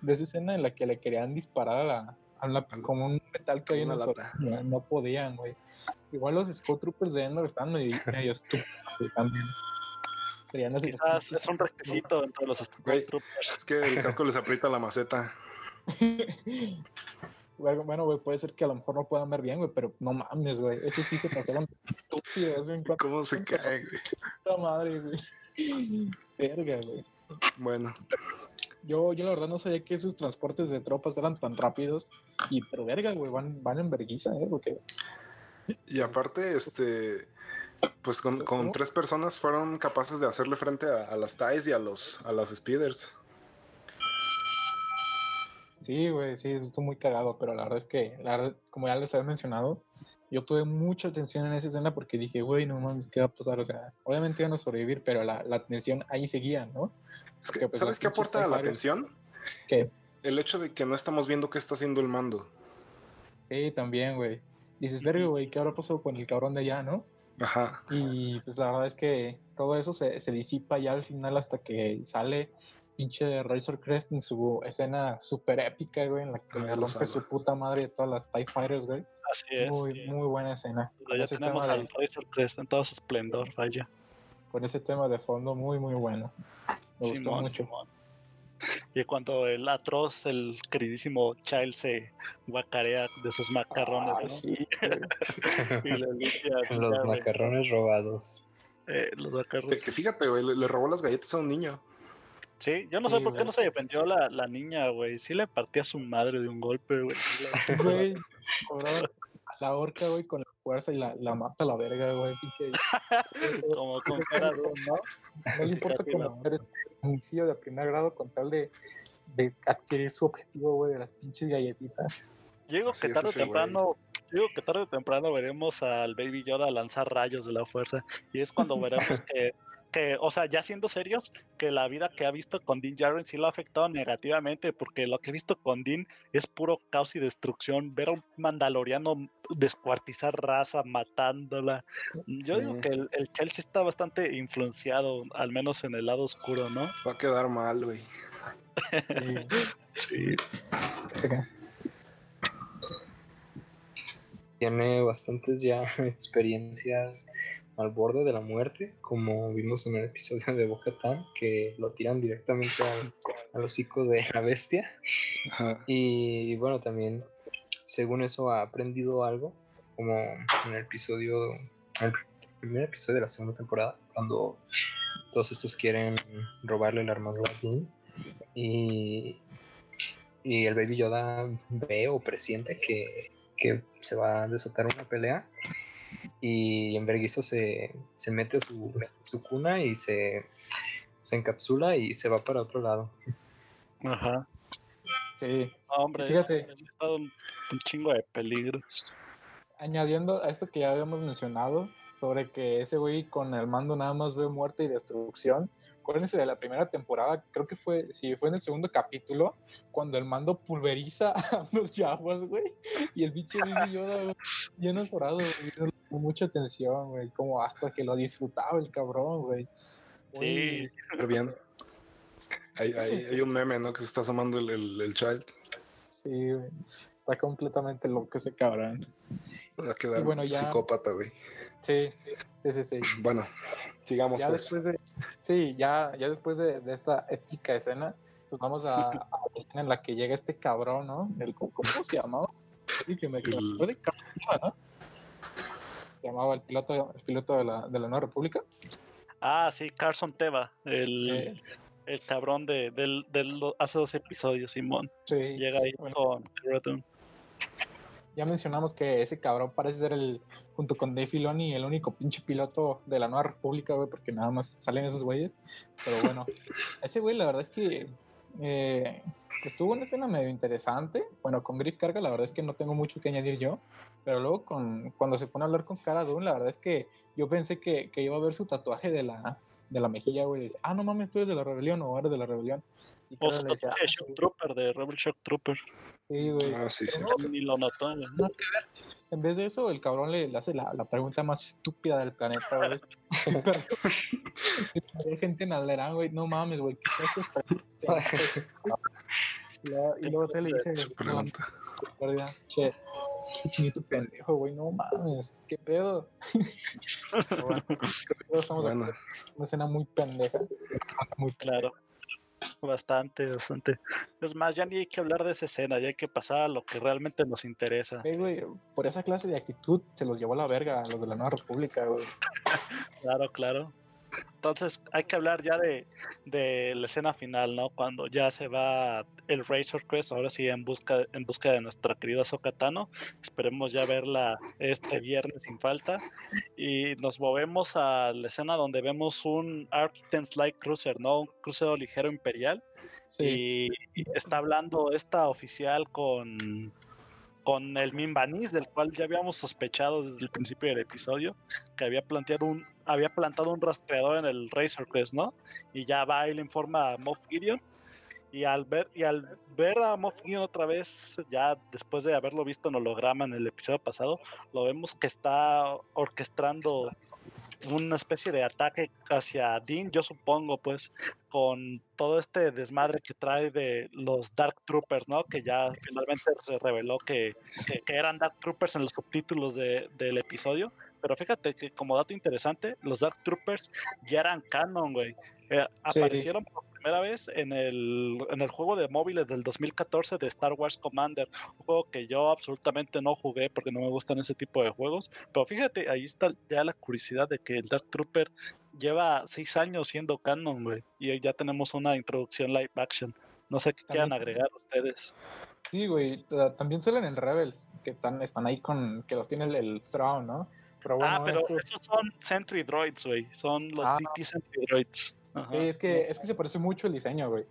S4: De esa escena en la que le querían disparar a la, a la como un metal que hay en la lata. No, no podían, güey. Igual los Scout Troopers de Endor están medio, medio estúpidos también.
S2: Quizás es un requisito dentro de los Scout Troopers.
S1: Es que el casco les aprieta la maceta.
S4: Bueno, güey, puede ser que a lo mejor no puedan ver bien, güey, pero no mames, güey. Eso sí se pasaron estúpidos.
S1: ¿Cómo se cae, güey?
S4: Madre, güey. Verga, güey.
S1: Bueno.
S4: Yo, yo la verdad no sabía que esos transportes de tropas eran tan rápidos. Y, pero verga, güey, van, van en verguiza, ¿eh? Porque...
S1: Y aparte, este pues con, con tres personas fueron capaces de hacerle frente a, a las TIEs y a los a las Speeders.
S4: Sí, güey, sí, estuvo muy cagado, pero la verdad es que, la verdad, como ya les había mencionado, yo tuve mucha atención en esa escena porque dije, güey, no mames, ¿qué va a pasar? O sea, obviamente iban a sobrevivir, pero la, la atención ahí seguía, ¿no?
S1: Es que, pues, ¿Sabes qué aporta a la atención?
S4: ¿Qué?
S1: El hecho de que no estamos viendo qué está haciendo el mando.
S4: Sí, también, güey. Dices, verga, güey, ¿qué habrá pasado con el cabrón de allá, no?
S1: Ajá.
S4: Y pues la verdad es que todo eso se, se disipa ya al final hasta que sale pinche Razor Crest en su escena super épica, güey, en la que le rompe su puta madre de todas las TIE Fighters, güey.
S2: Así es.
S4: Muy,
S2: sí.
S4: muy buena escena.
S2: Ya tenemos al de... Razor Crest en todo su esplendor, vaya.
S4: Con ese tema de fondo muy, muy bueno. Me
S2: Simón,
S4: gustó mucho.
S2: Simón. Y cuando el atroz, el queridísimo Child se guacarea de sus macarrones,
S4: Ay,
S2: ¿no?
S4: sí,
S2: y le limpia,
S3: Los
S2: ya, güey.
S3: macarrones robados.
S2: Eh, los macarrones.
S1: Que fíjate, güey, le, le robó las galletas a un niño.
S2: Sí, yo no sé
S4: Sí,
S2: por qué no se defendió la, la niña, güey. Sí le partía a su madre de un golpe, güey.
S4: Güey, cobraba a la horca, güey, con la fuerza y la, la mata a la verga, güey.
S2: Como con cara de...
S4: no, no le importa
S2: no.
S4: cometer homicidio de primer grado con tal de, de adquirir su objetivo, güey, de las pinches galletitas.
S1: Así
S2: que tarde o temprano, digo que tarde o temprano veremos al Baby Yoda lanzar rayos de la fuerza. Y es cuando veremos que, que, o sea, ya siendo serios, que la vida que ha visto con Din Djarin sí lo ha afectado negativamente, porque lo que he visto con Din es puro caos y destrucción. Ver a un mandaloriano descuartizar raza, matándola. Yo digo que el, el Chelsea está bastante influenciado, al menos en el lado oscuro, ¿no?
S1: Va a quedar mal, güey.
S2: Sí.
S3: Tiene bastantes ya experiencias al borde de la muerte, como vimos en el episodio de Bo-Katan, que lo tiran directamente al, al hocico de la bestia.
S1: Ajá.
S3: Y bueno, también, según eso, ha aprendido algo, como en el episodio, el primer episodio de la segunda temporada, cuando todos estos quieren robarle la armadura a Dean. Y, y el Baby Yoda ve o presiente que, que se va a desatar una pelea. Y en vergüenza se, se mete a su, su cuna y se, se encapsula y se va para otro lado.
S2: Ajá.
S4: Sí.
S2: No, hombre, es-
S4: Fíjate.
S2: es estado un, un chingo de peligros.
S4: Añadiendo a esto que ya habíamos mencionado, sobre que ese güey con el mando nada más ve muerte y destrucción. Acuérdense de la primera temporada, creo que fue, sí, fue en el segundo capítulo, cuando el mando pulveriza a los yaguas, güey. Y el bicho Baby Yoda, güey, con mucha atención, güey. Como hasta que lo disfrutaba el cabrón, güey.
S2: Sí,
S1: Súper bien. Hay, hay, hay un meme, ¿no? Que se está asomando el, el, el child.
S4: Sí, güey. Está completamente loco ese cabrón.
S1: Va a quedar
S4: bueno, ya-
S1: psicópata, güey.
S4: Sí, sí, sí, sí.
S1: Bueno, sigamos
S4: ya
S1: pues.
S4: después de, sí, ya, ya después de, de esta épica escena, pues vamos a, a la escena en la que llega este cabrón, ¿no? El, ¿Cómo se llamaba? Sí, que me
S1: El-
S4: ¿no? Llamaba el piloto, el piloto de la, de la Nueva República.
S2: Ah, sí, Carson Teva, el,
S4: Eh,
S2: el cabrón de, del, del- hace dos episodios, Simón.
S4: sí,
S2: Llega ahí
S4: bueno.
S2: con Dune.
S4: ya mencionamos que ese cabrón parece ser el, junto con Dave Filoni, el único pinche piloto de la Nueva República, güey, porque nada más salen esos güeyes. Pero bueno, ese güey la verdad es que eh, estuvo una escena medio interesante. Bueno, con Griff Carga la verdad es que no tengo mucho que añadir yo. Pero luego con, cuando se pone a hablar con Cara Dune, la verdad es que yo pensé que, que iba a ver su tatuaje de la, de la mejilla, güey. y Dice, ah, no mames, tú eres de la rebelión o eres de la rebelión. Y
S2: O
S4: le decía,
S2: tatuaje de
S4: "Ah,
S2: Shock Trooper, de Rebel Shock Trooper.
S4: sí, güey.
S1: Ah, sí, sí.
S2: No, Ni lo notó, güey.
S4: En vez de eso, el cabrón le, le hace la, la pregunta más estúpida del planeta, güey. Hay gente en Alderán, güey. No mames, güey. ¿Qué haces Y luego- te le dice,
S1: Su pregunta.
S4: guardia, che, chinito pendejo, güey. No mames. ¿Qué pedo? Pero bueno, estamos
S1: Bueno.
S4: Una escena muy pendeja. Muy
S2: Claro. Bastante, bastante. Es más, ya ni hay que hablar de esa escena, ya hay que pasar a lo que realmente nos interesa.
S4: Eh, güey, por esa clase de actitud se los llevó a la verga a los de la Nueva República, güey.
S2: Claro, claro. Entonces hay que hablar ya de, de la escena final, ¿no? Cuando ya se va el Razor Crest, ahora sí en busca, en busca de nuestra querida Sokatano. Esperemos ya verla este viernes sin falta. Y nos movemos a la escena donde vemos un Architect's Light Cruiser, ¿no? Un crucero ligero imperial.
S4: Sí.
S2: Y está hablando esta oficial con, con el Mimbanis, del cual ya habíamos sospechado desde el principio del episodio, que había planteado un, había plantado un rastreador en el Razor Crest, ¿no? Y ya va y le informa a Moff Gideon. Y al ver, y al ver a Moff Gideon otra vez, ya después de haberlo visto en holograma en el episodio pasado, lo vemos que está orquestando una especie de ataque hacia Dean, yo supongo, pues, con todo este desmadre que trae de los Dark Troopers, ¿no? Que ya finalmente se reveló que, eran Dark Troopers en los subtítulos de- del episodio. Pero fíjate que como dato interesante, los Dark Troopers ya eran canon, güey. Eh,
S4: Sí.
S2: aparecieron por primera vez en el, en el juego de móviles del 2014 de Star Wars Commander, un juego que yo absolutamente no jugué porque no me gustan ese tipo de juegos, pero fíjate, ahí está ya la curiosidad de que el Dark Trooper lleva seis años siendo canon, güey, y ya tenemos una introducción live action. No sé qué quieran agregar ustedes.
S4: Sí, güey. ta- También salen en Rebels, que están, están ahí con, que los tiene el, el Thrawn, ¿no? Pero bueno,
S2: ah, pero
S4: esto-
S2: esos son Sentry Droids, güey, son los
S4: Ah.
S2: DT Sentry Droids. Ajá.
S4: sí, es que, es que se parece mucho el diseño, güey.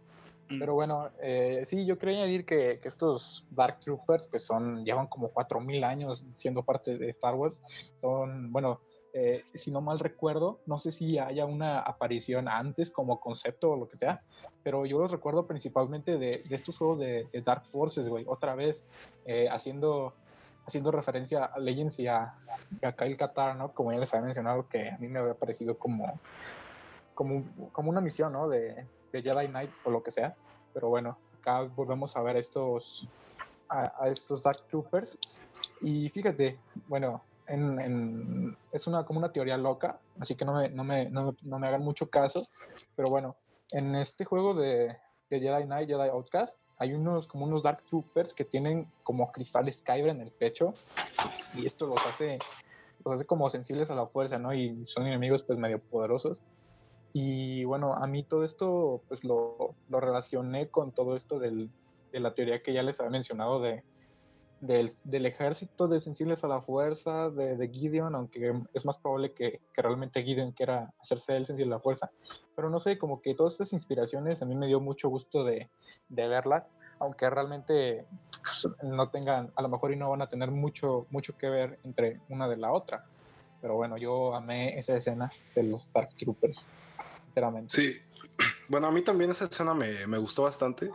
S2: Mm.
S4: Pero bueno, eh, sí, yo quería añadir que, que estos Dark Troopers, pues son, llevan como 4000 años siendo parte de Star Wars. Son, bueno, eh, si no mal recuerdo, no sé si haya una aparición antes como concepto o lo que sea, pero yo los recuerdo principalmente de, de estos juegos de, de Dark Forces, güey, otra vez eh, haciendo, haciendo referencia a Legends y a, a Kyle Katar, ¿no? Como ya les había mencionado, que a mí me había parecido como, como, como una misión, ¿no? De, de Jedi Knight o lo que sea. Pero bueno, acá volvemos a ver estos, a, a estos Dark Troopers. Y fíjate, bueno, en, en- es una, como una teoría loca, así que no me, no, me, no, no me hagan mucho caso. Pero bueno, en este juego de, de Jedi Knight, Jedi Outcast, hay unos como unos Dark Troopers que tienen como cristales Kyber en el pecho. Y esto los hace, los hace como sensibles a la fuerza, ¿no? Y son enemigos pues medio poderosos. Y bueno, a mí todo esto pues lo, lo relacioné con todo esto del, de la teoría que ya les había mencionado de, del, ejército de sensibles a la fuerza de, de Gideon, aunque es más probable que, que, realmente Gideon quiera hacerse él sensible a la fuerza. Pero no sé, como que todas estas inspiraciones a mí me dio mucho gusto de, de verlas, aunque realmente pues, no tengan, a lo mejor y no van a tener mucho, mucho que ver entre una de la otra. Pero bueno, yo amé esa escena de los Dark Troopers, sinceramente.
S1: Sí, bueno, a mí también esa escena me, me, gustó bastante,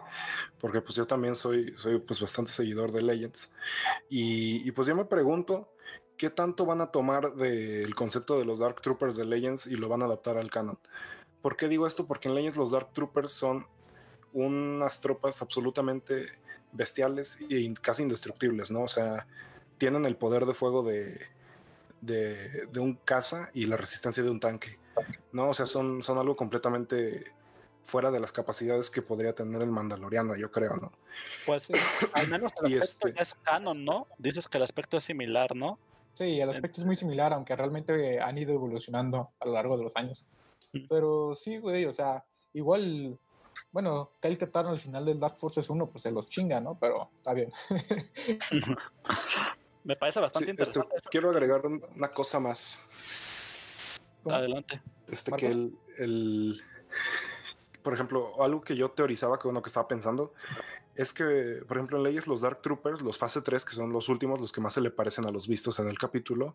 S1: porque pues yo también soy, soy pues bastante seguidor de Legends. Y, y, pues yo me pregunto, ¿qué tanto van a tomar del concepto de los Dark Troopers de Legends y lo van a adaptar al canon? ¿Por qué digo esto? Porque en Legends los Dark Troopers son unas tropas absolutamente bestiales y casi indestructibles, ¿no? O sea, tienen el poder de fuego de, de, de un caza y la resistencia de un tanque. ¿no? O sea, son, son algo completamente fuera de las capacidades que podría tener el Mandaloriano, yo creo, ¿no?
S2: Pues al menos el aspecto este... ya es canon, ¿no? Dices que el aspecto es similar, ¿no?
S4: Sí, el aspecto es muy similar, aunque realmente han ido evolucionando a lo largo de los años. Pero sí, güey, o sea, igual, bueno, Kyle Katarn al final del Dark Forces 1, pues se los chinga, ¿no? Pero está bien.
S2: Me parece bastante
S1: sí,
S2: interesante.
S1: Este, quiero agregar una cosa más.
S2: Adelante.
S1: Este que el, el, por ejemplo, algo que yo teorizaba, que uno que estaba pensando, es que, por ejemplo, en leyes los Dark Troopers, los fase 3, que son los últimos, los que más se le parecen a los vistos en el capítulo,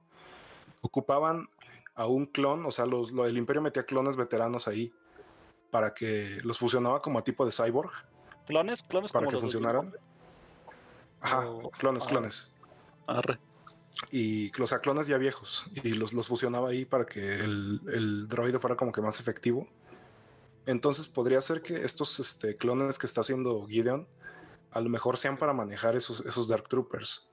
S1: ocupaban a un clon, o sea, los, lo, el imperio metía clones veteranos ahí para que los fusionaba como a tipo de cyborg.
S2: ¿Clones? ¿Clones
S1: para que funcionaran? Ajá, o... clones, clones.
S2: Arre
S1: y o sea, clones ya viejos y los, los fusionaba ahí para que el, el, droide fuera como que más efectivo. Entonces podría ser que estos este, clones que está haciendo Gideon a lo mejor sean para manejar esos, esos Dark Troopers.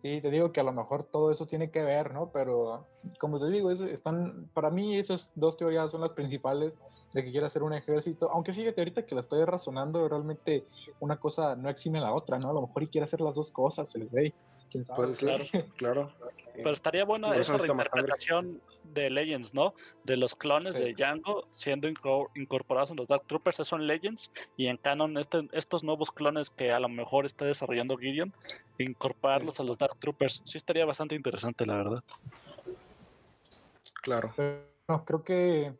S4: Sí, te digo que a lo mejor todo eso tiene que ver, ¿no? Pero como te digo, es, están, para mí esas dos teorías son las principales de que quiere hacer un ejército, aunque fíjate ahorita que la estoy razonando, realmente una cosa no exime a la otra, ¿no? A lo mejor y quiere hacer las dos cosas el rey. ¿Quién sabe?
S1: Puede ser, claro.
S2: Pero estaría buena esa reinterpretación de Legends, ¿no? De los clones sí. de Django siendo incorporados en los Dark Troopers, esos son Legends, y en Canon este, estos nuevos clones que a lo mejor está desarrollando Gideon, incorporarlos sí. a los Dark Troopers. Sí estaría bastante interesante, la verdad.
S1: Claro.
S4: No, creo que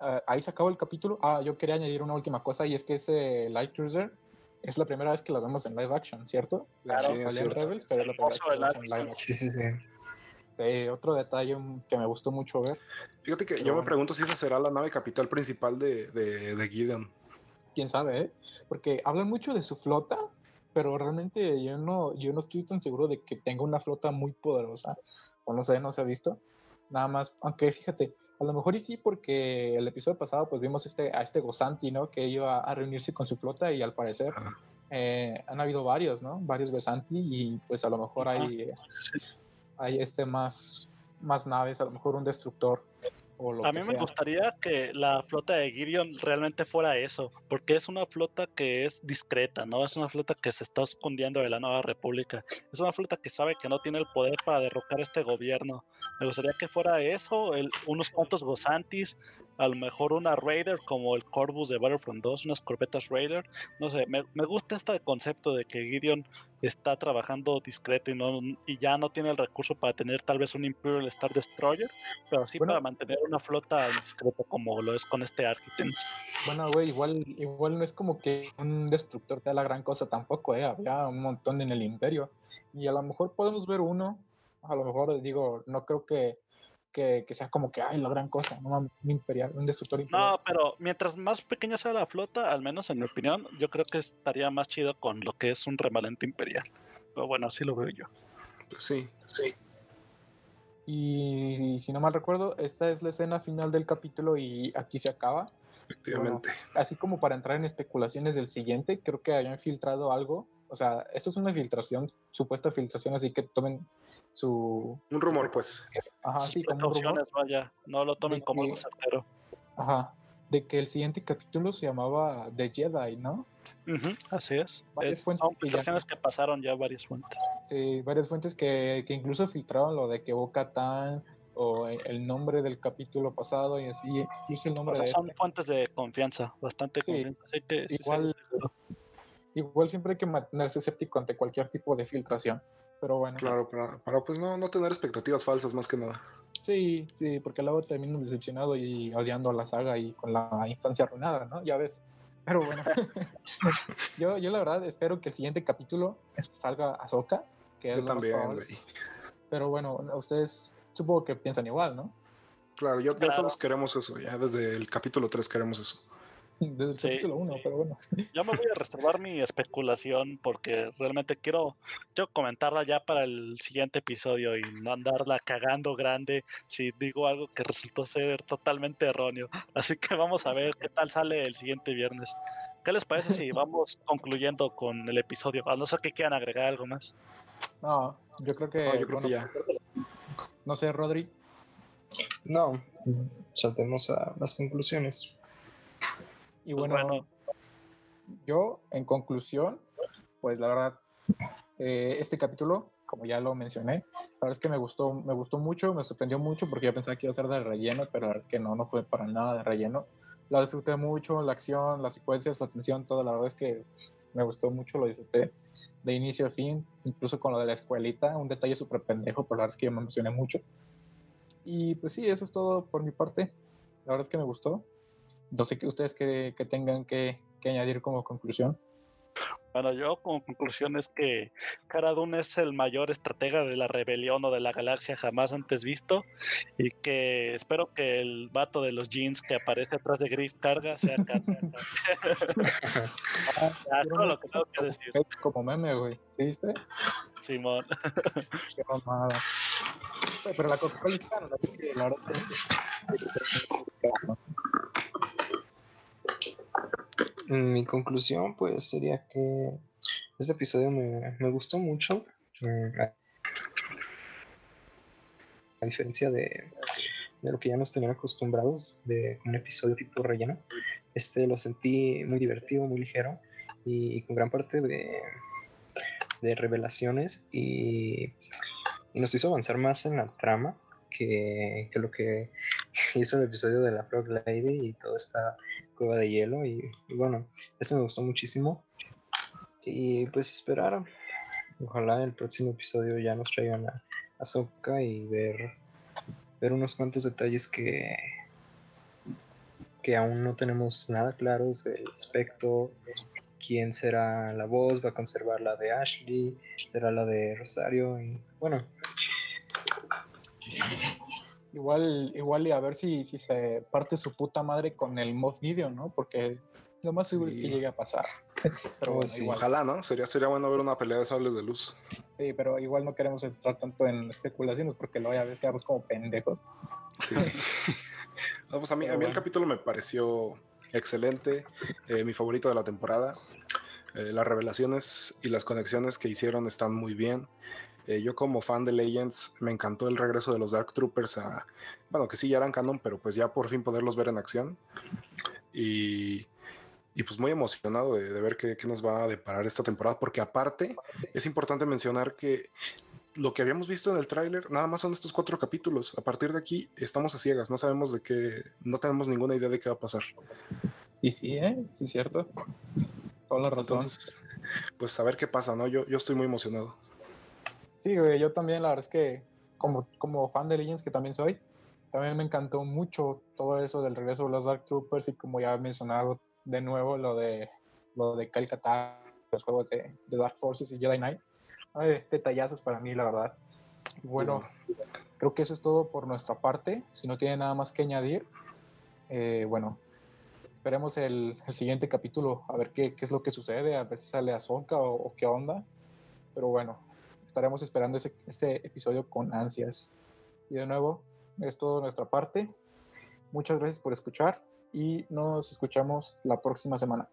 S4: uh, ahí se acabó el capítulo. Ah, yo quería añadir una última cosa, y es que ese Light Cruiser es la primera vez que la vemos en live action, ¿cierto?
S1: Claro, sí,
S4: en Rebels, pero es la primera vez que la vemos en live action.
S3: Sí, sí, sí.
S4: Sí, otro detalle que me gustó mucho ver.
S1: Fíjate que pero yo bueno. me pregunto si esa será la nave capital principal de, de, de Gideon.
S4: Quién sabe, ¿eh? Porque hablan mucho de su flota, pero realmente yo no, yo no estoy tan seguro de que tenga una flota muy poderosa. O no sé, no se ha visto. Nada más, aunque fíjate, a lo mejor y sí, porque el episodio pasado pues vimos este, a este Gozanti, ¿no? Que iba a reunirse con su flota y al parecer eh, han habido varios, ¿no? Varios Gozanti y pues a lo mejor hay, eh, hay este más, más naves, a lo mejor un destructor. O lo
S2: a mí me
S4: sea.
S2: gustaría que la flota de Gideon realmente fuera eso, porque es una flota que es discreta, ¿no? Es una flota que se está escondiendo de la nueva república. Es una flota que sabe que no tiene el poder para derrocar este gobierno. Me gustaría que fuera eso, unos cuantos gozantis, a lo mejor una Raider como el Corvus de Battlefront 2, unas corbetas Raider. No sé, me, me gusta este concepto de que Gideon está trabajando discreto y, no, y ya no tiene el recurso para tener tal vez un Imperial Star Destroyer, pero sí bueno, para mantener una flota discreta como lo es con este Architects.
S4: Bueno, güey, igual, igual no es como que un destructor te da la gran cosa tampoco, ¿eh? Había un montón en el Imperio. Y a lo mejor podemos ver uno, a lo mejor digo, no creo que que, que, sea como que, ay, la gran cosa, ¿no? un imperial, un destructor imperial.
S2: No, pero mientras más pequeña sea la flota, al menos en mi opinión, yo creo que estaría más chido con lo que es un remanente imperial. Pero bueno, así lo veo yo.
S1: Pues sí, sí.
S4: Y, y si no mal recuerdo, esta es la escena final del capítulo y aquí se acaba.
S1: Efectivamente.
S4: Bueno, así como para entrar en especulaciones del siguiente, creo que hayan filtrado algo o sea, esto es una filtración, supuesta filtración, así que tomen su...
S1: Un rumor, pues.
S4: Ajá, sí, como un rumor.
S2: Vaya, no lo tomen como un certero.
S4: Ajá, de que el siguiente capítulo se llamaba The Jedi, ¿no?
S2: Uh -huh, así es. es son filtraciones que, ya... que, pasaron ya varias fuentes.
S4: Sí, varias fuentes que, que incluso filtraron lo de que Boca Tan o el nombre del capítulo pasado y así, incluso el nombre
S2: o sea,
S4: de
S2: son
S4: este.
S2: fuentes de confianza, bastante
S4: sí,
S2: confianza. Así que,
S4: igual,
S2: sí,
S4: igual siempre hay que mantenerse escéptico ante cualquier tipo de filtración. Pero bueno.
S1: Claro, para, para pues no, no tener expectativas falsas más que nada.
S4: Sí, sí, porque luego termino decepcionado y odiando la saga y con la infancia arruinada, ¿no? Ya ves. Pero bueno, yo, yo la verdad espero que el siguiente capítulo salga Ahsoka. Que
S1: yo también, güey.
S4: Pero bueno, ustedes supongo que piensan igual, ¿no?
S1: Claro, yo, ya todos queremos eso, ya desde el capítulo 3 queremos eso.
S4: Desde el capítulo 1, pero bueno.
S2: Yo me voy a reservar mi especulación porque realmente quiero, yo comentarla ya para el siguiente episodio y no andarla cagando grande si digo algo que resultó ser totalmente erróneo. Así que vamos a ver qué tal sale el siguiente viernes. ¿Qué les parece si vamos concluyendo con el episodio? A no ser que quieran agregar algo más.
S4: No, yo creo que,
S1: yo creo que ya.
S4: No sé, Rodri.
S3: No, saltemos a las conclusiones.
S4: Y pues bueno, yo en conclusión, pues la verdad, eh, este capítulo, como ya lo mencioné, la verdad es que me gustó, me gustó mucho, me sorprendió mucho porque yo pensaba que iba a ser de relleno, pero la verdad es que no, no fue para nada de relleno. La disfruté mucho, la acción, las secuencias, la atención, todo, la verdad es que me gustó mucho, lo disfruté de inicio a fin, incluso con lo de la escuelita, un detalle súper pendejo, pero la verdad es que yo me emocioné mucho. Y pues sí, eso es todo por mi parte. La verdad es que me gustó. No sé qué ustedes que, tengan que, añadir como conclusión.
S2: Bueno, yo como conclusión es que Cara es el mayor estratega de la rebelión o de la galaxia jamás antes visto y que espero que el vato de los jeans que aparece atrás de Griff Carga sea
S4: ah, lo que tengo que decir. Como meme, güey. ¿Sí viste?
S2: Simón.
S4: Qué mamada. Pero la Coca-Cola la verdad
S3: Mi conclusión, pues, sería que este episodio me, gustó mucho. Mm, a, diferencia de, lo que ya nos tenían acostumbrados de un episodio tipo relleno, este lo sentí muy divertido, muy ligero y, con gran parte de, de revelaciones y, y, nos hizo avanzar más en la trama que, que, lo que hizo el episodio de la Frog Lady y toda esta cueva de hielo. Y, bueno, este me gustó muchísimo. Y pues esperar. Ojalá el próximo episodio ya nos traigan a, a y ver, ver unos cuantos detalles que, que aún no tenemos nada claros. El aspecto, quién será la voz, va a conservar la de Ashley, será la de Rosario. Y bueno,
S4: Igual, igual y a ver si, si se parte su puta madre con el mod video, ¿no? Porque lo más seguro es que llegue a pasar.
S1: pero bueno, Ojalá, ¿no? Sería, sería bueno ver una pelea de sables de luz.
S4: Sí, pero igual no queremos entrar tanto en especulaciones porque luego ya ves quedamos como pendejos. Sí.
S1: pues a mí, a mí el capítulo me pareció excelente, eh, mi favorito de la temporada. Eh, las revelaciones y las conexiones que hicieron están muy bien. Eh, yo como fan de Legends me encantó el regreso de los Dark Troopers a, bueno, que sí ya eran canon, pero pues ya por fin poderlos ver en acción. Y, y pues muy emocionado de, ver qué, qué, nos va a deparar esta temporada, porque aparte es importante mencionar que lo que habíamos visto en el tráiler nada más son estos cuatro capítulos. A partir de aquí estamos a ciegas, no sabemos de qué, no tenemos ninguna idea de qué va a pasar.
S4: Y sí, ¿eh? Sí, cierto. Toda la razón.
S1: Entonces, pues a ver qué pasa, ¿no? Yo, yo estoy muy emocionado.
S4: Sí, güey, yo también, la verdad es que como, como fan de Legends, que también soy, también me encantó mucho todo eso del regreso de los Dark Troopers y como ya he mencionado de nuevo lo de lo de Calcata, los juegos de, Dark Forces y Jedi Knight. Ay, detallazos para mí, la verdad. Bueno, creo que eso es todo por nuestra parte. Si no tiene nada más que añadir, eh, bueno, esperemos el, siguiente capítulo, a ver qué, qué, es lo que sucede, a ver si sale Ahsoka o, o qué onda. Pero bueno, estaremos esperando ese, este episodio con ansias. Y de nuevo, es todo nuestra parte. Muchas gracias por escuchar y nos escuchamos la próxima semana.